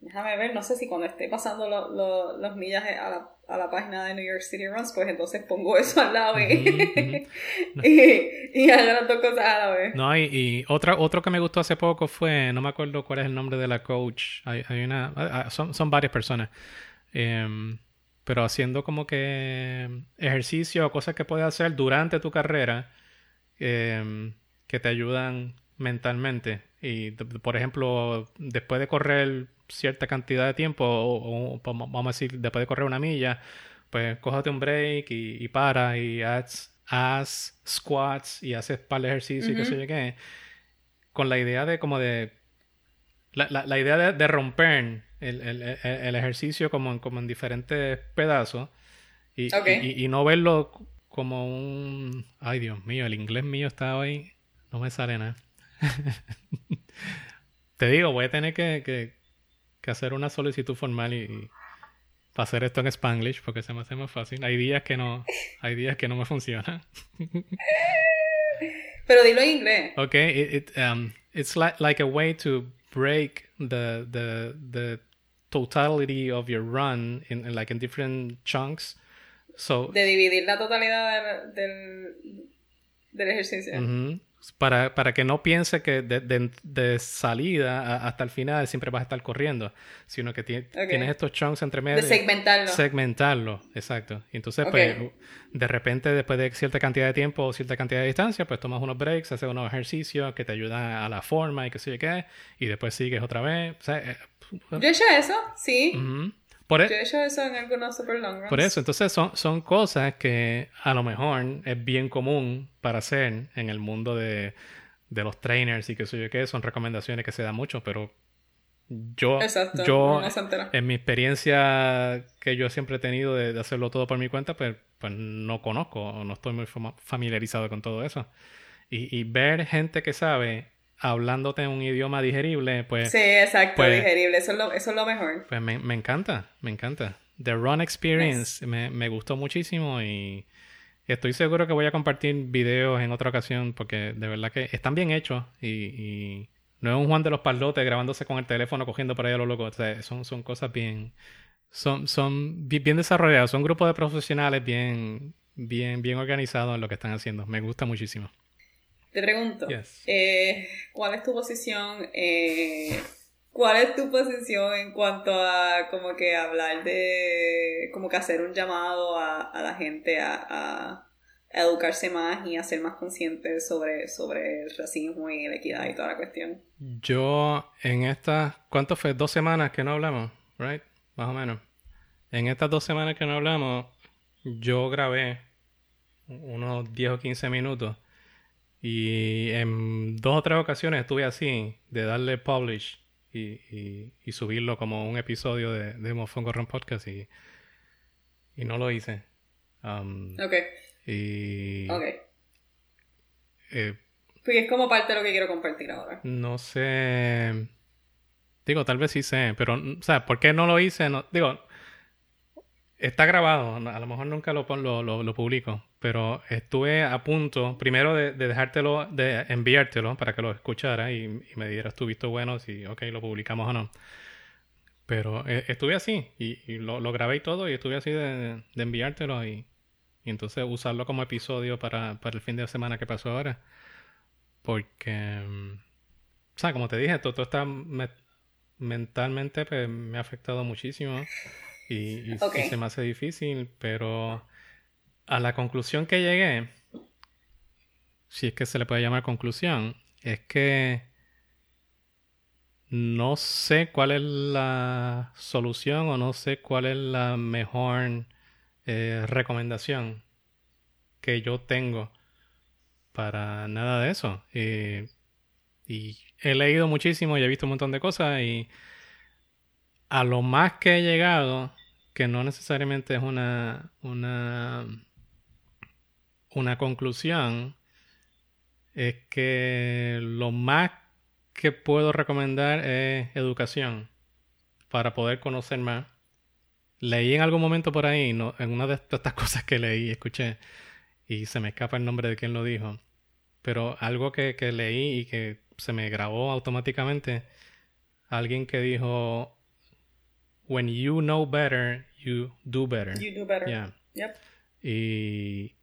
Speaker 4: Déjame ver, no sé si cuando esté pasando lo- lo- los millas a la, a la página de New York City Runs, pues entonces pongo eso al lado y, y, y hago las dos cosas a la vez.
Speaker 2: No, y, y otra, otro que me gustó hace poco fue, no me acuerdo cuál es el nombre de la coach, hay, hay una, ah, ah, son, son varias personas, Em, pero haciendo como que ejercicio o cosas que puedes hacer durante tu carrera em, que te ayudan mentalmente. Y, por ejemplo, después de correr cierta cantidad de tiempo, o, o vamos a decir, después de correr una milla, pues cójate un break y, y para y haz, haz squats y haces par de ejercicio y qué sé yo qué. Con la idea de como de... La, la- la idea de, de romper el, el- el- ejercicio como en, como en diferentes pedazos y, y- y no verlo como un... Ay, Dios mío, el inglés mío está hoy... No me sale nada. Te digo, voy a tener que, que- que hacer una solicitud formal y, y para hacer esto en Spanglish porque se me hace más fácil. Hay días que no, hay días que no me funciona.
Speaker 4: Pero dilo en inglés.
Speaker 2: Okay, it, it um it's like like a way to break the the the totality of your run in, in like in different chunks. So
Speaker 4: De dividir la totalidad del, del, del ejercicio.
Speaker 2: para, para que no piense que de, de- de salida a- hasta el final siempre vas a estar corriendo, sino que ti- tienes estos chunks entre medio.
Speaker 4: De segmentarlo.
Speaker 2: Segmentarlo, exacto. Y entonces, pues, de repente, después de cierta cantidad de tiempo o cierta cantidad de distancia, pues tomas unos breaks, haces unos ejercicios que te ayudan a la forma y qué sé yo qué, y después sigues otra vez. O sea, eh,
Speaker 4: Yo he hecho eso, sí.
Speaker 2: ujú. Por,
Speaker 4: Yo he hecho eso en algunos super long runs.
Speaker 2: por eso, entonces son, son cosas que a lo mejor es bien común para hacer en el mundo de, de los trainers y qué sé yo qué, son recomendaciones que se dan mucho, pero yo,
Speaker 4: Exacto,
Speaker 2: yo en mi experiencia que yo siempre he tenido de, de hacerlo todo por mi cuenta, pues, pues no conozco, o no estoy muy familiarizado con todo eso. Y, y ver gente que sabe hablándote en un idioma digerible, pues,
Speaker 4: Sí, exacto,
Speaker 2: pues-
Speaker 4: digerible. Eso es lo, eso es lo mejor.
Speaker 2: pues me, me encanta, me encanta. The Run Experience me, me gustó muchísimo y estoy seguro que voy a compartir videos en otra ocasión porque de verdad que están bien hechos y, y no es un Juan de los Palotes grabándose con el teléfono cogiendo por ahí a lo loco. O sea, son, son cosas bien, son, son bi- bien desarrolladas, son grupos de profesionales bien, bien, bien organizados en lo que están haciendo. Me gusta muchísimo.
Speaker 4: Te pregunto,
Speaker 2: Yes.
Speaker 4: eh, ¿cuál es tu posición? eh, ¿Cuál es tu posición en cuanto a como que hablar de, como que hacer un llamado a, a la gente a, a educarse más y a ser más conscientes sobre, sobre el racismo y la equidad y toda la cuestión?
Speaker 2: Yo en estas, ¿cuánto fue? Dos semanas que no hablamos, right? Más o menos. En estas dos semanas que no hablamos, yo grabé unos 10 o 15 minutos y en dos o tres ocasiones estuve así, de darle publish y, y, y subirlo como un episodio de, de Mofongo Run Podcast y, y no lo hice. Um,
Speaker 4: Ok,
Speaker 2: y
Speaker 4: ok.
Speaker 2: eh,
Speaker 4: Porque es como parte de lo que quiero compartir ahora.
Speaker 2: No sé. Digo, tal vez sí sé, pero, o sea, ¿por qué no lo hice? No, digo, está grabado, a lo mejor nunca lo, lo, lo, lo publico, pero estuve a punto, primero de, de dejártelo, de enviártelo para que lo escuchara y, y me dieras tu visto bueno si, ok, lo publicamos o no. Pero eh, estuve así y, y lo, lo grabé y todo y estuve así de, de enviártelo y, y entonces usarlo como episodio para, para el fin de semana que pasó ahora. Porque, mm, o sea, como te dije, todo, todo está me- mentalmente pues, me ha afectado muchísimo y, y-
Speaker 4: Ok.
Speaker 2: y se me hace difícil, pero a la conclusión que llegué, si es que se le puede llamar conclusión, es que no sé cuál es la solución o no sé cuál es la mejor eh, recomendación que yo tengo para nada de eso. Y he leído muchísimo y he visto un montón de cosas y a lo más que he llegado, que no necesariamente es una, una, una conclusión, es que lo más que puedo recomendar es educación para poder conocer más. Leí en algún momento por ahí, no, en una de estas cosas que leí, escuché, y se me escapa el nombre de quien lo dijo, pero algo que, que leí y que se me grabó automáticamente, alguien que dijo, When you know better, you do better.
Speaker 4: You do better.
Speaker 2: Yeah.
Speaker 4: Yep.
Speaker 2: Y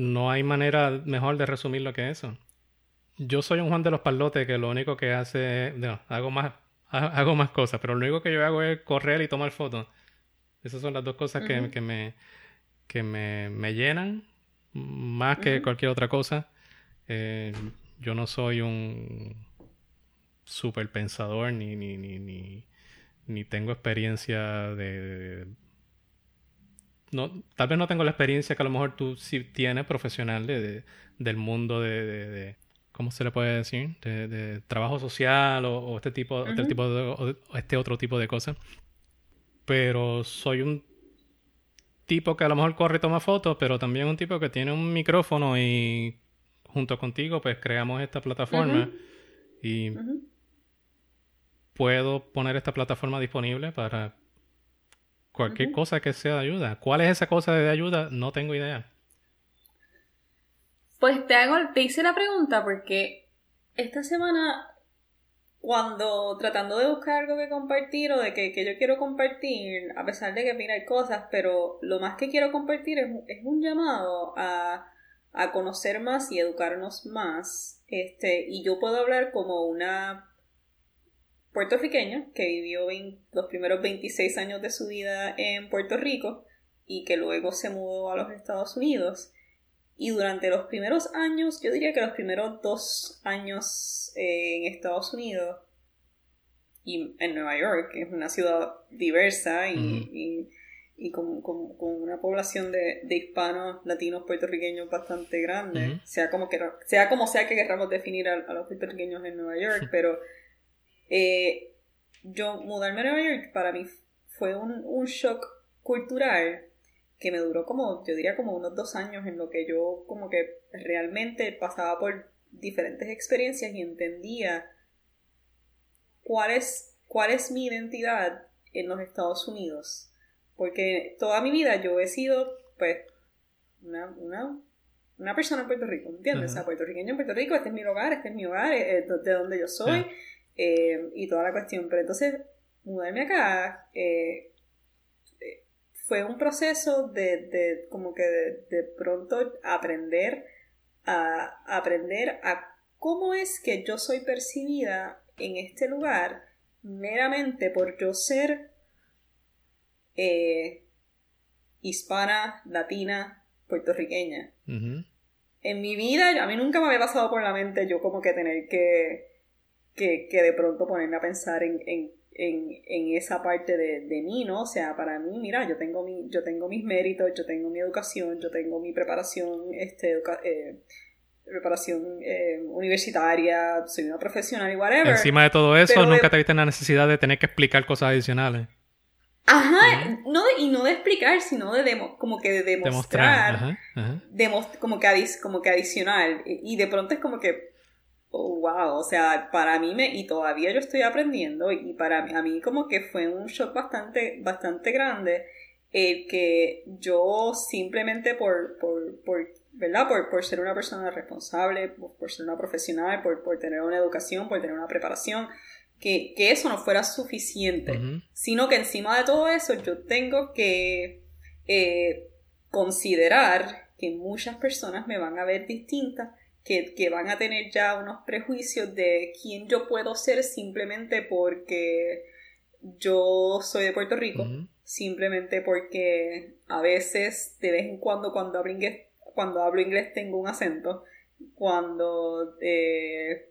Speaker 2: no hay manera mejor de resumir lo que eso. Yo soy un Juan de los Palotes que lo único que hace, no, hago más, ha- hago más cosas, pero lo único que yo hago es correr y tomar fotos. Esas son las dos cosas que, que me, que me, me llenan más que cualquier otra cosa. Eh, yo no soy un super pensador ni, ni, ni, ni, ni tengo experiencia de, no, tal vez no tengo la experiencia que a lo mejor tú sí tienes profesional de, de- del mundo de, de- de- ¿cómo se le puede decir? De, trabajo social o, o este tipo, este tipo o este otro tipo de cosas. Pero soy un tipo que a lo mejor corre y toma fotos, pero también un tipo que tiene un micrófono y junto contigo pues creamos esta plataforma y puedo poner esta plataforma disponible para cualquier cosa que sea de ayuda. ¿Cuál es esa cosa de ayuda? No tengo idea.
Speaker 4: Pues te hago, te hice la pregunta porque esta semana, cuando tratando de buscar algo que compartir o de que, que yo quiero compartir, a pesar de que mira hay cosas, pero lo más que quiero compartir es, es un llamado a, a conocer más y educarnos más. Este, y yo puedo hablar como una puertorriqueña que vivió los primeros 26 años de su vida en Puerto Rico y que luego se mudó a los Estados Unidos. Y durante los primeros años, yo diría que los primeros dos años eh, en Estados Unidos y en Nueva York, que es una ciudad diversa y, y- y con, con- con una población de, de hispanos, latinos, puertorriqueños bastante grande, sea, como que, sea como sea que queramos definir a, a los puertorriqueños en Nueva York, pero eh, yo mudarme a Nueva York para mí fue un, un shock cultural que me duró como, yo diría como unos dos años en lo que yo como que realmente pasaba por diferentes experiencias y entendía cuál es, cuál es mi identidad en los Estados Unidos. Porque toda mi vida yo he sido, pues, una, una, una persona en Puerto Rico, ¿entiendes? O sea, puertorriqueño en Puerto Rico, este es mi hogar, este es mi hogar, eh, de de donde yo soy,
Speaker 2: Ya.
Speaker 4: Eh, y toda la cuestión. Pero entonces, mudarme acá eh, eh, fue un proceso de, de como que de, de pronto aprender a aprender a cómo es que yo soy percibida en este lugar meramente por yo ser eh, hispana, latina, puertorriqueña en mi vida, a mí nunca me había pasado por la mente yo como que tener que, que, que de pronto ponerme a pensar en, en, en, en esa parte de, de mí, ¿no? O sea, para mí, mira, yo tengo, mi, yo tengo mis méritos, yo tengo mi educación, yo tengo mi preparación, este, educa- eh, preparación eh, universitaria, soy una profesional y whatever.
Speaker 2: Encima de todo eso,
Speaker 4: de-
Speaker 2: nunca te viste en la necesidad de tener que explicar cosas adicionales.
Speaker 4: Ajá, no, y no de explicar, sino de demo- como que de demostrar.
Speaker 2: Demostrar. Ajá, ajá.
Speaker 4: demos- como que, adi- como que adicional. Y, y de pronto es como que, oh, wow, o sea, para mí me, y todavía yo estoy aprendiendo, y para mí, a mí como que fue un shock bastante, bastante grande, el que yo simplemente por, por, por ¿verdad? Por, por ser una persona responsable, por, por ser una profesional, por, por tener una educación, por tener una preparación, que, que eso no fuera suficiente sino que encima de todo eso yo tengo que eh, considerar que muchas personas me van a ver distinta, que, que van a tener ya unos prejuicios de quién yo puedo ser simplemente porque yo soy de Puerto Rico, simplemente porque a veces de vez en cuando cuando hablo inglés, cuando hablo inglés tengo un acento, cuando eh,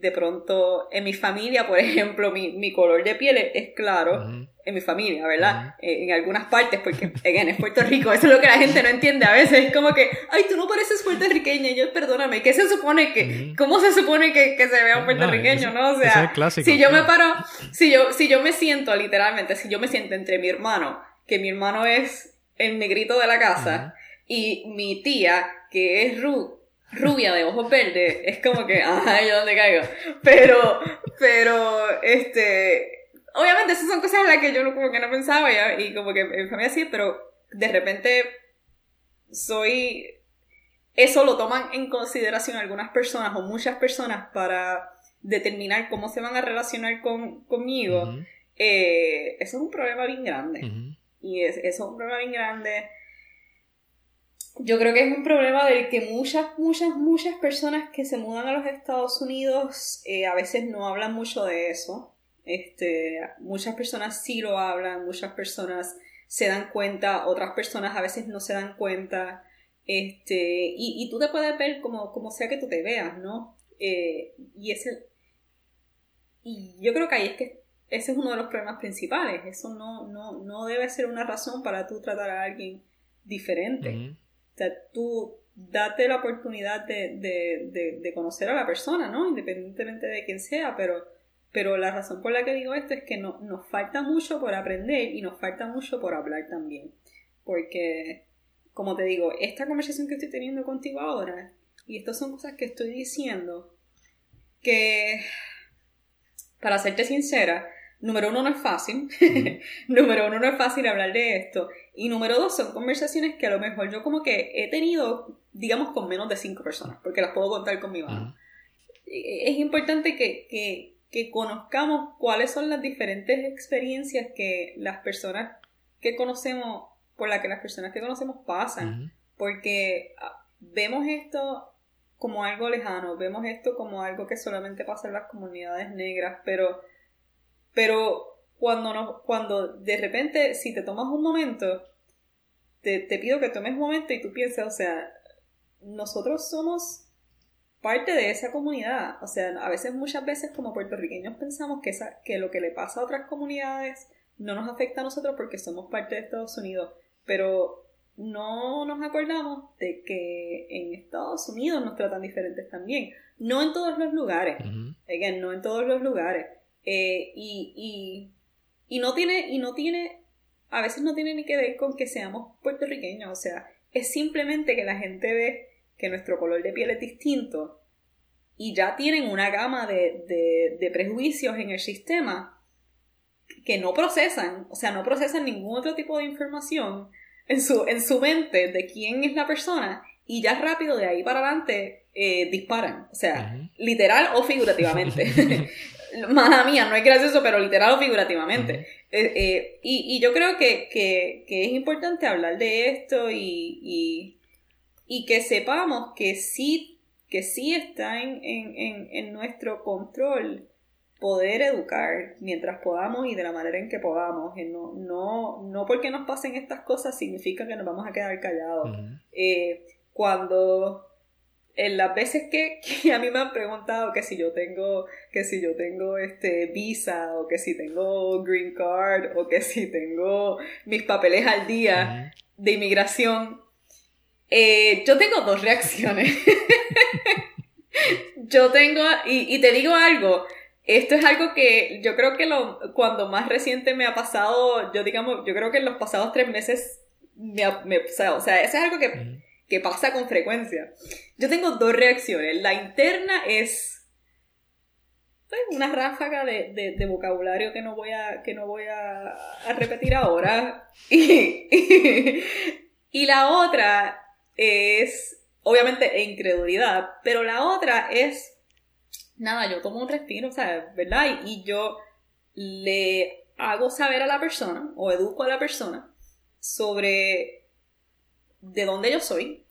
Speaker 4: de pronto en mi familia, por ejemplo, mi, mi color de piel es, es claro, en mi familia, ¿verdad? Eh, en algunas partes, porque, again, es Puerto Rico, eso es lo que la gente no entiende a veces, es como que, ay, tú no pareces puertorriqueña, y yo, perdóname, ¿qué se supone que, cómo se supone que, que se vea un
Speaker 2: No,
Speaker 4: puertorriqueño, no? O
Speaker 2: es
Speaker 4: sea,
Speaker 2: clásico,
Speaker 4: si yo me paro, si yo, si yo me siento, literalmente, si yo me siento entre mi hermano, que mi hermano es el negrito de la casa, y mi tía, que es Ruth, rubia de ojos verdes, es como que, ay, ¿yo dónde caigo? Pero, pero, este, obviamente esas son cosas en las que yo como que no pensaba ya, y como que en familia sí, pero de repente soy, eso lo toman en consideración algunas personas o muchas personas para determinar cómo se van a relacionar con, conmigo,
Speaker 2: Ujú,
Speaker 4: eh, eso es un problema bien grande.
Speaker 2: ujú.
Speaker 4: Y es, eso es un problema bien grande. Yo creo que es un problema del que muchas, muchas, muchas personas que se mudan a los Estados Unidos eh, a veces no hablan mucho de eso. Este, muchas personas sí lo hablan, muchas personas se dan cuenta, otras personas a veces no se dan cuenta. Este, y, y tú te puedes ver como, como sea que tú te veas, ¿no? Eh, y ese, y yo creo que ahí es que ese es uno de los problemas principales. Eso no, no, no debe ser una razón para tú tratar a alguien diferente. O sea, tú date la oportunidad de, de, de, conocer a la persona, ¿no? Independientemente de quién sea, pero, pero la razón por la que digo esto es que no, nos falta mucho por aprender y nos falta mucho por hablar también. Porque, como te digo, esta conversación que estoy teniendo contigo ahora, y estas son cosas que estoy diciendo, que, para serte sincera, número uno no es fácil, número uno no es fácil hablar de esto, y número dos son conversaciones que a lo mejor yo como que he tenido, digamos, con menos de cinco personas, porque las puedo contar con mi mano.
Speaker 2: Ujú.
Speaker 4: Es importante que, que, que conozcamos cuáles son las diferentes experiencias que las personas que conocemos, por las que las personas que conocemos pasan
Speaker 2: Ujú.
Speaker 4: porque ah, vemos esto como algo lejano, vemos esto como algo que solamente pasa en las comunidades negras, pero, pero cuando, no, cuando de repente, si te tomas un momento, te, te pido que tomes un momento y tú pienses, o sea, nosotros somos parte de esa comunidad, o sea, a veces, muchas veces como puertorriqueños pensamos que, esa, que lo que le pasa a otras comunidades no nos afecta a nosotros porque somos parte de Estados Unidos, pero no nos acordamos de que en Estados Unidos nos tratan diferentes también. No en todos los lugares. Again, no en todos los lugares. Eh, y, y, y no tiene, y no tiene, a veces no tiene ni que ver con que seamos puertorriqueños. O sea, es simplemente que la gente ve que nuestro color de piel es distinto y ya tienen una gama de, de, de prejuicios en el sistema que no procesan, o sea, no procesan ningún otro tipo de información en su, en su mente de quién es la persona y ya rápido de ahí para adelante eh, disparan, o sea, literal o figurativamente. Mala mía, no es gracioso, pero literal o figurativamente. Eh, eh, y, y yo creo que, que- que es importante hablar de esto y, y, y que sepamos que sí, que sí está en, en, en, en nuestro control poder educar mientras podamos y de la manera en que podamos. Que no, no, no porque nos pasen estas cosas significa que nos vamos a quedar callados. Eh, cuando en las veces que, que a mí me han preguntado que si yo tengo que si yo tengo este visa o que si tengo green card o que si tengo mis papeles al día de inmigración eh, yo tengo dos reacciones yo tengo y, y te digo algo esto es algo que yo creo que lo, cuando más reciente me ha pasado yo digamos yo creo que en los pasados tres meses me, me- o sea, eso es algo que. Que pasa con frecuencia. Yo tengo dos reacciones. La interna es pues, una ráfaga de, vocabulario que no voy a, que no voy a, repetir ahora. Y, la otra es, obviamente, incredulidad, pero la otra es, nada, yo tomo un respiro, sea, ¿verdad? Y yo le hago saber a la persona, o educo a la persona, sobre de dónde yo soy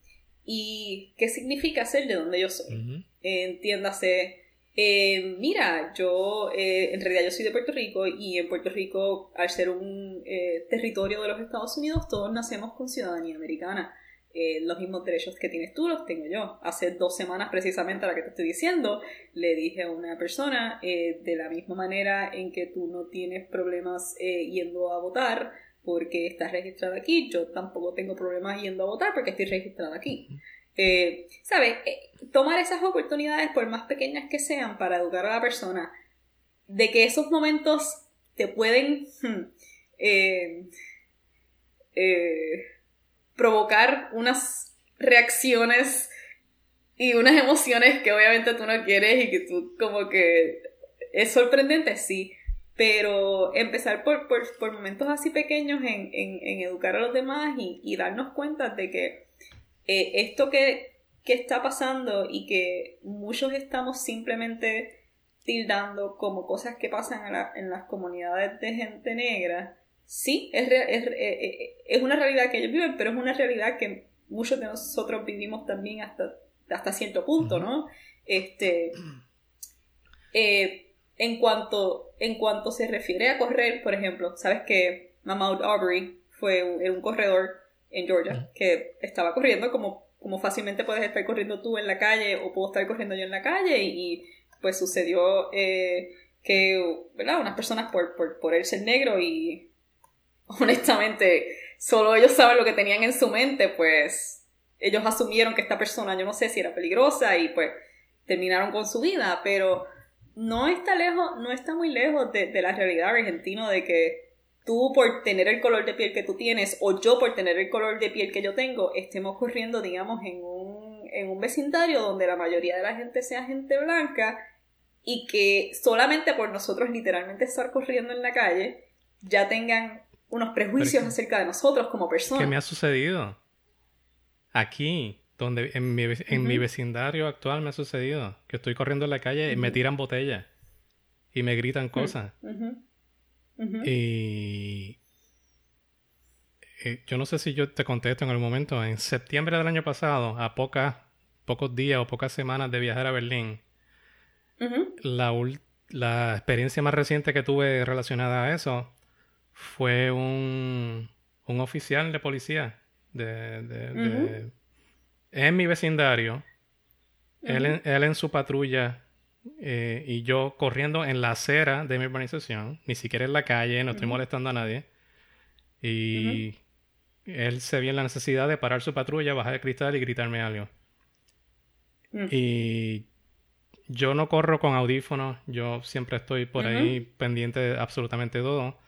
Speaker 4: y qué significa ser de donde yo soy. Entiéndase, eh, mira, yo eh, en realidad yo soy de Puerto Rico y en Puerto Rico, al ser un eh, territorio de los Estados Unidos, todos nacemos con ciudadanía americana. Eh, los mismos derechos que tienes tú los tengo yo. Hace dos semanas precisamente a la que te estoy diciendo, le dije a una persona, de la misma manera en que tú no tienes problemas yendo a votar porque estás registrada aquí, yo tampoco tengo problemas yendo a votar porque estoy registrada aquí. Eh, ¿Sabes? Eh, tomar esas oportunidades, por más pequeñas que sean, para educar a la persona, de que esos momentos te pueden hmm, eh, eh, provocar unas reacciones y unas emociones que obviamente tú no quieres y que tú como que es sorprendente, sí, pero empezar por, por, momentos así pequeños en, en, educar a los demás y, y darnos cuenta de que eh, esto que, que está pasando y que muchos estamos simplemente tildando como cosas que pasan en, las comunidades de gente negra, sí, es, es, eh, eh, es, una realidad que ellos viven, pero es una realidad que muchos de nosotros vivimos también hasta, hasta cierto punto, ¿no? Este, en, cuanto, en cuanto se refiere a correr, por ejemplo, sabes que Mahmoud Aubrey fue un, un corredor en Georgia que estaba corriendo como, como fácilmente puedes estar corriendo tú en la calle o puedo estar corriendo yo en la calle y, pues sucedió eh, que, ¿verdad? Unas personas por, por, por él ser negro y honestamente solo ellos saben lo que tenían en su mente, pues ellos asumieron que esta persona, yo no sé si era peligrosa y pues terminaron con su vida, pero no está lejos, no está muy lejos de, de la realidad argentina de que tú por tener el color de piel que tú tienes o yo por tener el color de piel que yo tengo, estemos corriendo, digamos, en un, en un vecindario donde la mayoría de la gente sea gente blanca y que solamente por nosotros literalmente estar corriendo en la calle ya tengan unos prejuicios acerca de nosotros como personas.
Speaker 2: ¿Qué me ha sucedido? Aquí, donde en mi, en mi vecindario actual me ha sucedido que estoy corriendo en la calle y me tiran botellas y me gritan cosas. Y eh, yo no sé si yo te contesto en algún momento. En septiembre del año pasado, a pocas, pocos días o pocas semanas de viajar a Berlín, la, la experiencia más reciente que tuve relacionada a eso fue un, un oficial de policía de, de, en mi vecindario. él, él en su patrulla eh, y yo corriendo en la acera de mi urbanización, ni siquiera en la calle, no estoy molestando a nadie. Y él se vio en la necesidad de parar su patrulla, bajar el cristal y gritarme algo. Y yo no corro con audífonos, yo siempre estoy por ahí pendiente de absolutamente todo.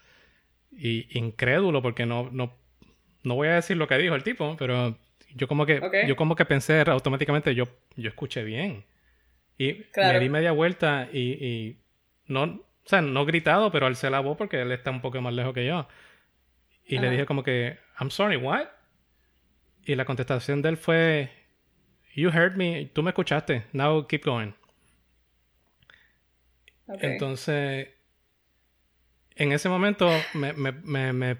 Speaker 2: Y incrédulo, porque no, no, no voy a decir lo que dijo el tipo, pero yo como que, yo como que pensé automáticamente, yo, yo escuché bien. Y me di media vuelta y, y, no, o sea, no gritado, pero alcé la voz porque él está un poco más lejos que yo. Y le dije como que, I'm sorry, what? Y la contestación de él fue, You heard me, tú me escuchaste, now keep going. Entonces, en ese momento, me, me, me,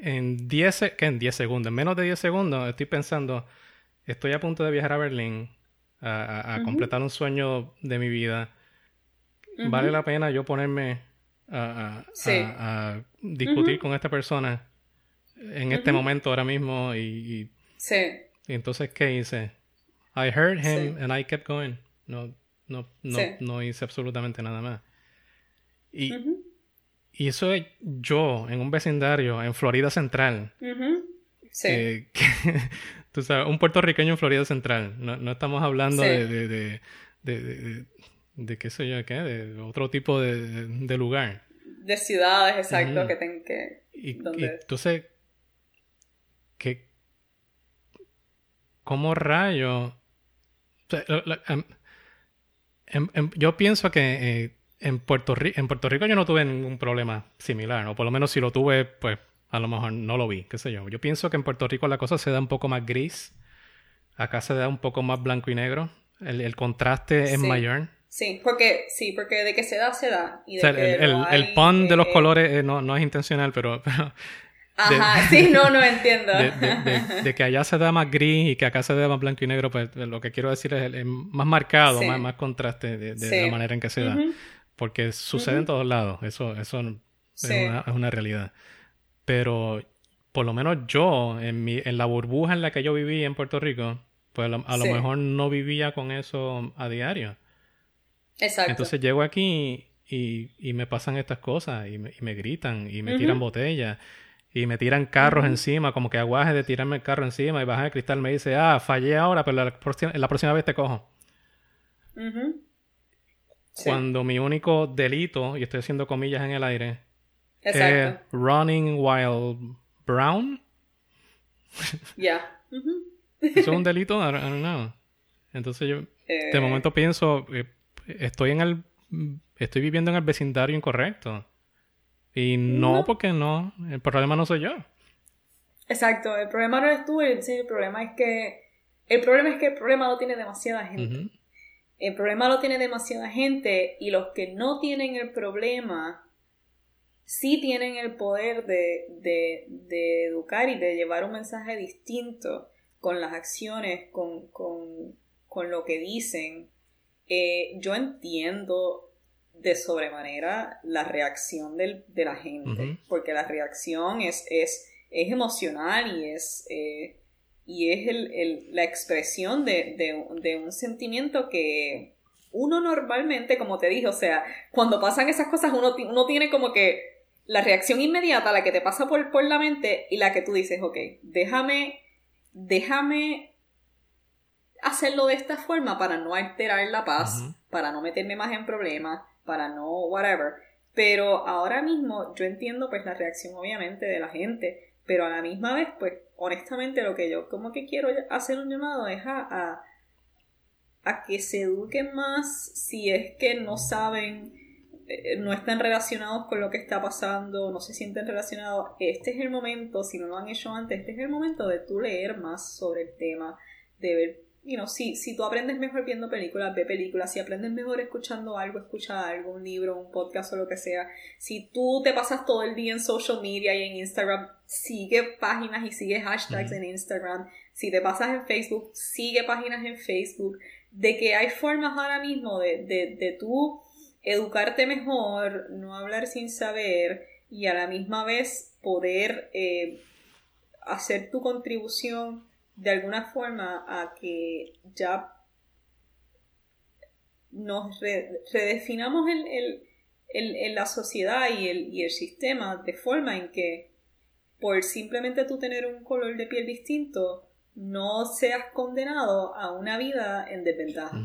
Speaker 2: en 10 en 10 segundos, en menos de 10 segundos, estoy pensando, estoy a punto de viajar a Berlín a, completar un sueño de mi vida, vale la pena yo ponerme a, discutir con esta persona en este momento ahora mismo y,
Speaker 4: sí.
Speaker 2: y, entonces ¿qué hice? I heard him and I kept going. No, no, no, no hice absolutamente nada más. Y, y eso es yo en un vecindario en Florida Central.
Speaker 4: Sí.
Speaker 2: Eh, tú sabes, un puertorriqueño en Florida Central. No, no estamos hablando de, de, de, de, qué sé yo, qué, de otro tipo de, lugar.
Speaker 4: De ciudades, exacto, que tengan que...
Speaker 2: Y, entonces, que... ¿Cómo rayo? Em, em, yo pienso que eh, en, Puerto en Puerto Rico yo no tuve ningún problema similar, o por lo menos si lo tuve, pues a lo mejor no lo vi, qué sé yo. Yo pienso que en Puerto Rico la cosa se da un poco más gris. Acá se da un poco más blanco y negro. El, contraste es mayor.
Speaker 4: Sí, porque, sí, porque de que se da, se da.
Speaker 2: el, el, pun de los colores eh, no, no, es intencional, pero...
Speaker 4: Ajá, sí, no, no entiendo.
Speaker 2: De, que allá se da más gris y que acá se da más blanco y negro, pues lo que quiero decir es, más marcado, más, más contraste de, la manera en que se da. Porque sucede en todos lados, eso, eso es, una, es una realidad. Pero por lo menos yo, en, mi, en la burbuja en la que yo viví en Puerto Rico, pues a lo, mejor no vivía con eso a diario.
Speaker 4: Exacto.
Speaker 2: Entonces llego aquí y, y me pasan estas cosas y me, y me gritan y me tiran botellas y me tiran carros encima, como que aguaje de tirarme el carro encima y bajar el cristal me dice, ah, fallé ahora, pero la próxima, la próxima vez te cojo. Cuando mi único delito, y estoy haciendo comillas en el aire,
Speaker 4: Exacto.
Speaker 2: running while brown.
Speaker 4: Ya.
Speaker 2: ¿Eso es un delito? I don't, know. Entonces yo
Speaker 4: Eh,
Speaker 2: de momento pienso, eh, estoy en el, estoy viviendo en el vecindario incorrecto. Y no,
Speaker 4: No.
Speaker 2: porque no, el problema no soy yo.
Speaker 4: Exacto, el problema no eres tú, el, sí, el problema es que el problema es que el problema lo tiene demasiada gente. El problema lo tiene demasiada gente y los que no tienen el problema sí tienen el poder de, de, de educar y de llevar un mensaje distinto con las acciones, con, con, con lo que dicen. Eh, yo entiendo de sobremanera la reacción del- de la gente, porque la reacción es, es, es emocional y es, eh, y es el- el- la expresión de, de- de un sentimiento que uno normalmente, como te dije, o sea, cuando pasan esas cosas uno, uno tiene como que la reacción inmediata, la que te pasa por, por la mente y la que tú dices, ok, déjame, déjame hacerlo de esta forma para no alterar la paz, para no meterme más en problemas, para no whatever. Pero ahora mismo yo entiendo pues la reacción obviamente de la gente, pero a la misma vez pues honestamente lo que yo como que quiero hacer un llamado es a, a, que se eduquen más si es que no saben, eh, no están relacionados con lo que está pasando, no se sienten relacionados. Este es el momento, si no lo han hecho antes, este es el momento de tú leer más sobre el tema, de ver, you know, si, si tú aprendes mejor viendo películas, ve películas, si aprendes mejor escuchando algo, escucha algo, un libro, un podcast o lo que sea, si tú te pasas todo el día en social media y en Instagram, sigue páginas y sigue hashtags en Instagram, si te pasas en Facebook, sigue páginas en Facebook, de que hay formas ahora mismo de, de, de tú educarte mejor, no hablar sin saber y a la misma vez poder eh, hacer tu contribución de alguna forma a que ya nos re- redefinamos el, el- el- el- la sociedad y el, y el sistema de forma en que por simplemente tú tener un color de piel distinto no seas condenado a una vida en desventaja.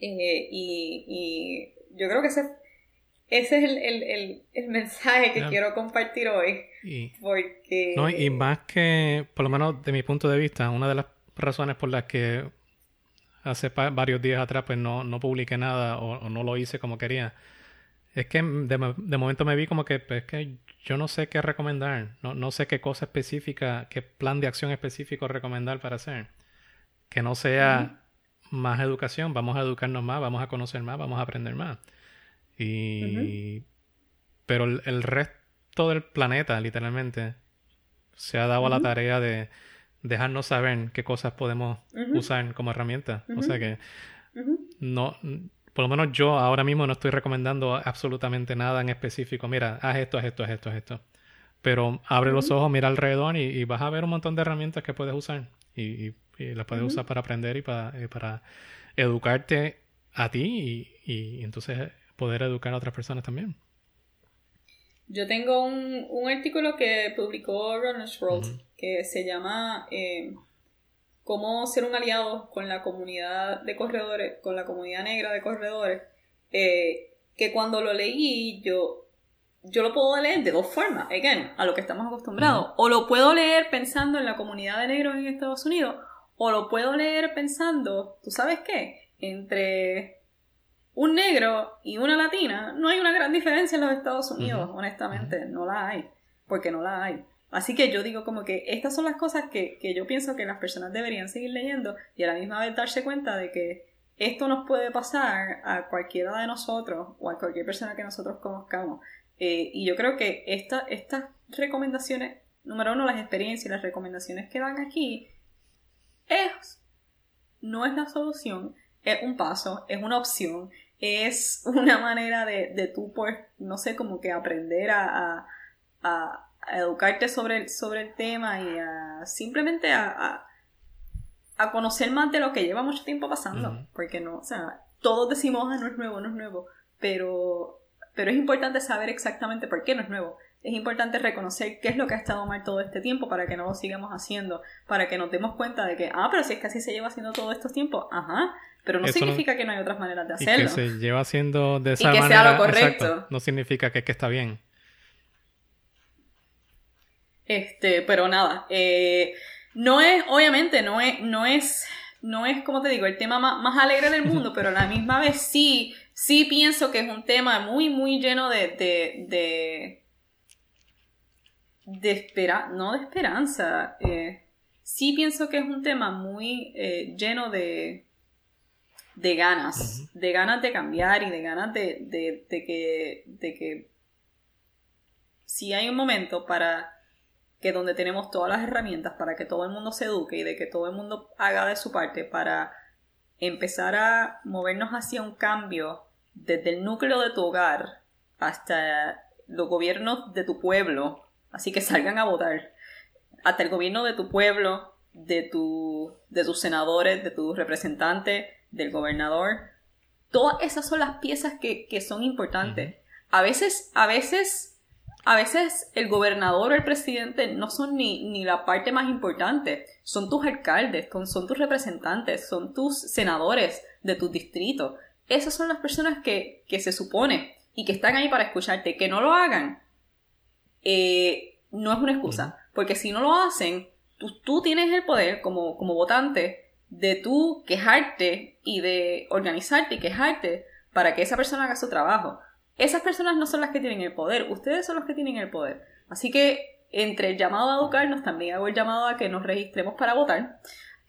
Speaker 4: Eh, y, y yo creo que ese, ese es el, el- el- el mensaje que quiero compartir hoy.
Speaker 2: Y,
Speaker 4: Porque.
Speaker 2: no, y más que, por lo menos de mi punto de vista, una de las razones por las que hace varios días atrás pues no, no publiqué nada o, o no lo hice como quería, es que de, de momento me vi como que, pues, que yo no sé qué recomendar, no, no sé qué cosa específica, qué plan de acción específico recomendar para hacer. Que no sea más educación, vamos a educarnos más, vamos a conocer más, vamos a aprender más. Y... Pero el, el resto del planeta, literalmente, se ha dado a la tarea de dejarnos saber qué cosas podemos usar como herramienta. O sea que no, por lo menos yo ahora mismo no estoy recomendando absolutamente nada en específico. Mira, haz esto, haz esto, haz esto, haz esto. Pero abre los ojos, mira alrededor y, y vas a ver un montón de herramientas que puedes usar. Y, y- y las puedes usar para aprender y para, educarte a ti y entonces poder educar a otras personas también.
Speaker 4: Yo tengo un, un artículo que publicó Runner's World
Speaker 2: Ujú.
Speaker 4: que se llama eh, Cómo ser un aliado con la comunidad de corredores, con la comunidad negra de corredores. eh, que cuando lo leí, yo, yo lo puedo leer de dos formas, again, a lo que estamos acostumbrados. O lo puedo leer pensando en la comunidad de negros en Estados Unidos, o lo puedo leer pensando, ¿tú sabes qué? Entre un negro y una latina, no hay una gran diferencia en los Estados Unidos, honestamente, no la hay, porque no la hay. Así que yo digo como que estas son las cosas que, que yo pienso que las personas deberían seguir leyendo y a la misma vez darse cuenta de que esto nos puede pasar a cualquiera de nosotros o a cualquier persona que nosotros conozcamos. Eh, y yo creo que esta, estas recomendaciones, número uno, las experiencias y las recomendaciones que dan aquí, es, no es la solución, es un paso, es una opción, es una manera de, de tú, pues, no sé, como que aprender a, a, educarte sobre el, sobre el tema y a simplemente a, a, conocer más de lo que lleva mucho tiempo pasando. Porque no, o sea, todos decimos, ah, no es nuevo, no es nuevo, pero, pero es importante saber exactamente por qué no es nuevo. Es importante reconocer qué es lo que ha estado mal todo este tiempo para que no lo sigamos haciendo, para que nos demos cuenta de que, ah, pero si es que así se lleva haciendo todo estos tiempos, ajá, pero no
Speaker 2: Eso no-
Speaker 4: significa que no hay otras maneras de
Speaker 2: Y
Speaker 4: hacerlo.
Speaker 2: que se lleva haciendo de esa
Speaker 4: que sea lo correcto.
Speaker 2: exacto, no significa que, que está bien.
Speaker 4: Este, pero nada, eh, No es, obviamente, no es, no es, no es, como te digo, el tema más, más alegre del mundo, pero a la misma vez sí, sí pienso que es un tema muy, muy lleno de, de, de, de espera, no de esperanza, eh, sí pienso que es un tema muy eh, lleno de, de ganas, de ganas de cambiar y de ganas de, de, de, que, de que si hay un momento para que donde tenemos todas las herramientas para que todo el mundo se eduque y de que todo el mundo haga de su parte para empezar a movernos hacia un cambio desde el núcleo de tu hogar hasta los gobiernos de tu pueblo, así que salgan a votar, hasta el gobierno de tu pueblo, de, tu, de tus senadores, de tus representantes, del gobernador. Todas esas son las piezas que, que son importantes. A veces, a veces a veces el gobernador o el presidente no son ni, ni la parte más importante, son tus alcaldes, son tus representantes, son tus senadores de tu distrito. Esas son las personas que, que se supone y que están ahí para escucharte. Que no lo hagan, eh, no es una excusa, porque si no lo hacen, tú, tú tienes el poder como, como votante de tú quejarte y de organizarte y quejarte para que esa persona haga su trabajo. Esas personas no son las que tienen el poder, ustedes son los que tienen el poder. Así que entre el llamado a educarnos, también hago el llamado a que nos registremos para votar,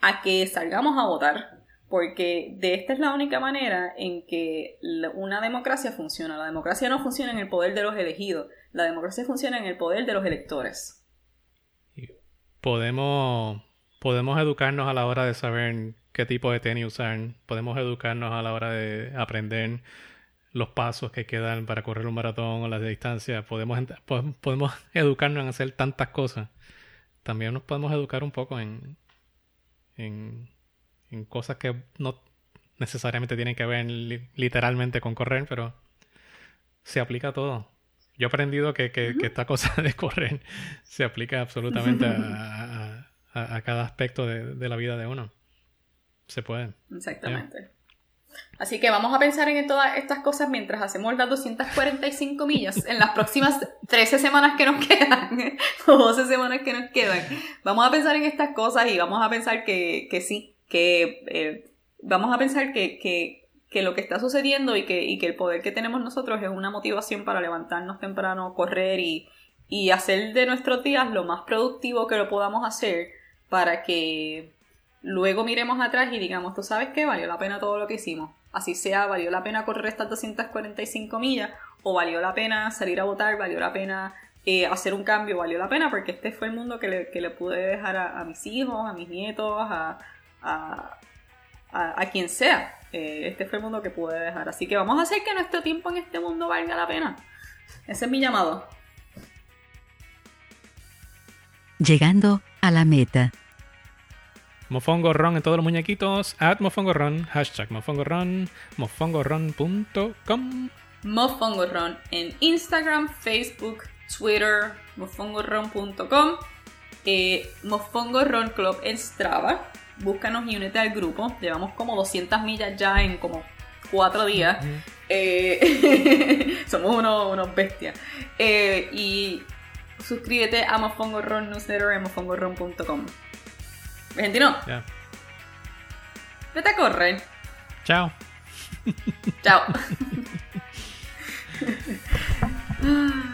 Speaker 4: a que salgamos a votar, porque de esta es la única manera en que una democracia funciona. La democracia no funciona en el poder de los elegidos, la democracia funciona en el poder de los electores.
Speaker 2: Podemos, podemos educarnos a la hora de saber qué tipo de tenis usar, podemos educarnos a la hora de aprender los pasos que quedan para correr un maratón o las de distancia. Podemos, podemos educarnos en hacer tantas cosas. También nos podemos educar un poco en, en, cosas que no necesariamente tienen que ver literalmente con correr, pero se aplica a todo. Yo he aprendido que, que, esta cosa de correr se aplica absolutamente a, a, cada aspecto de, de, la vida de uno. Se puede.
Speaker 4: Exactamente. Así que vamos a pensar en todas estas cosas mientras hacemos las 245 millas en las próximas 13 semanas que nos quedan, o 12 semanas que nos quedan. Vamos a pensar en estas cosas y vamos a pensar que, que sí, que eh, vamos a pensar que, que, que, lo que está sucediendo y que, y que el poder que tenemos nosotros es una motivación para levantarnos temprano, correr y, y hacer de nuestros días lo más productivo que lo podamos hacer para que luego miremos atrás y digamos, tú sabes qué, valió la pena todo lo que hicimos. Así sea, valió la pena correr estas 245 millas o valió la pena salir a votar, valió la pena eh, hacer un cambio, valió la pena porque este fue el mundo que le, que le pude dejar a, mis hijos, a mis nietos, a, a, a quien sea. Eh, este fue el mundo que pude dejar. Así que vamos a hacer que nuestro tiempo en este mundo valga la pena. Ese es mi llamado.
Speaker 3: Llegando a la meta.
Speaker 2: Mofongorron en todos los muñequitos. At Mofongorron. Hashtag Mofongorron. Mofongorron.com.
Speaker 4: Mofongorron en Instagram, Facebook, Twitter. Mofongorron.com. Eh, Mofongorron Club en Strava. Búscanos y únete al grupo. Llevamos como 200 millas ya en como 4 días. Eh, somos unos, unos bestias. Eh, y suscríbete a Mofongorron newsletter en mofongorron.com. Argentino. Ya. Vete a correr.
Speaker 2: Chao.
Speaker 4: Chao.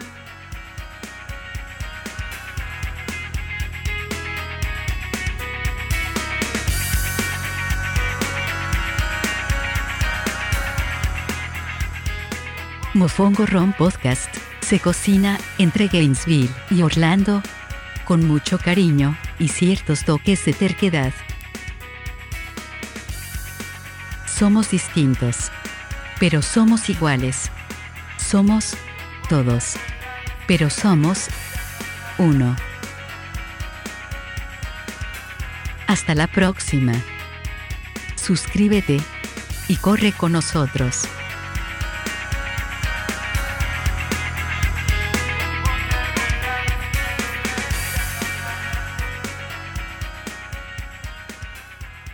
Speaker 3: Mofongo Ron Podcast se cocina entre Gainesville y Orlando con mucho cariño y ciertos toques de terquedad. Somos distintos, pero somos iguales. Somos todos, pero somos uno. Hasta la próxima. Suscríbete y corre con nosotros.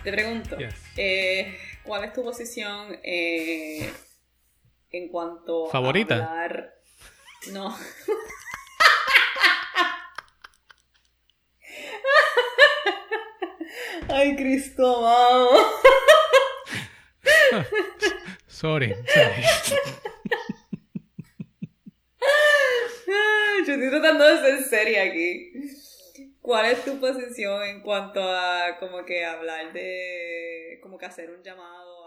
Speaker 4: Te pregunto, eh, ¿cuál es tu posición eh, en cuanto
Speaker 2: ¿Favorita?
Speaker 4: a hablar... No. Ay, Cristo amado.
Speaker 2: Sorry. sorry.
Speaker 4: Yo estoy tratando de ser seria aquí. ¿Cuál es tu posición en cuanto a como que hablar de como que hacer un llamado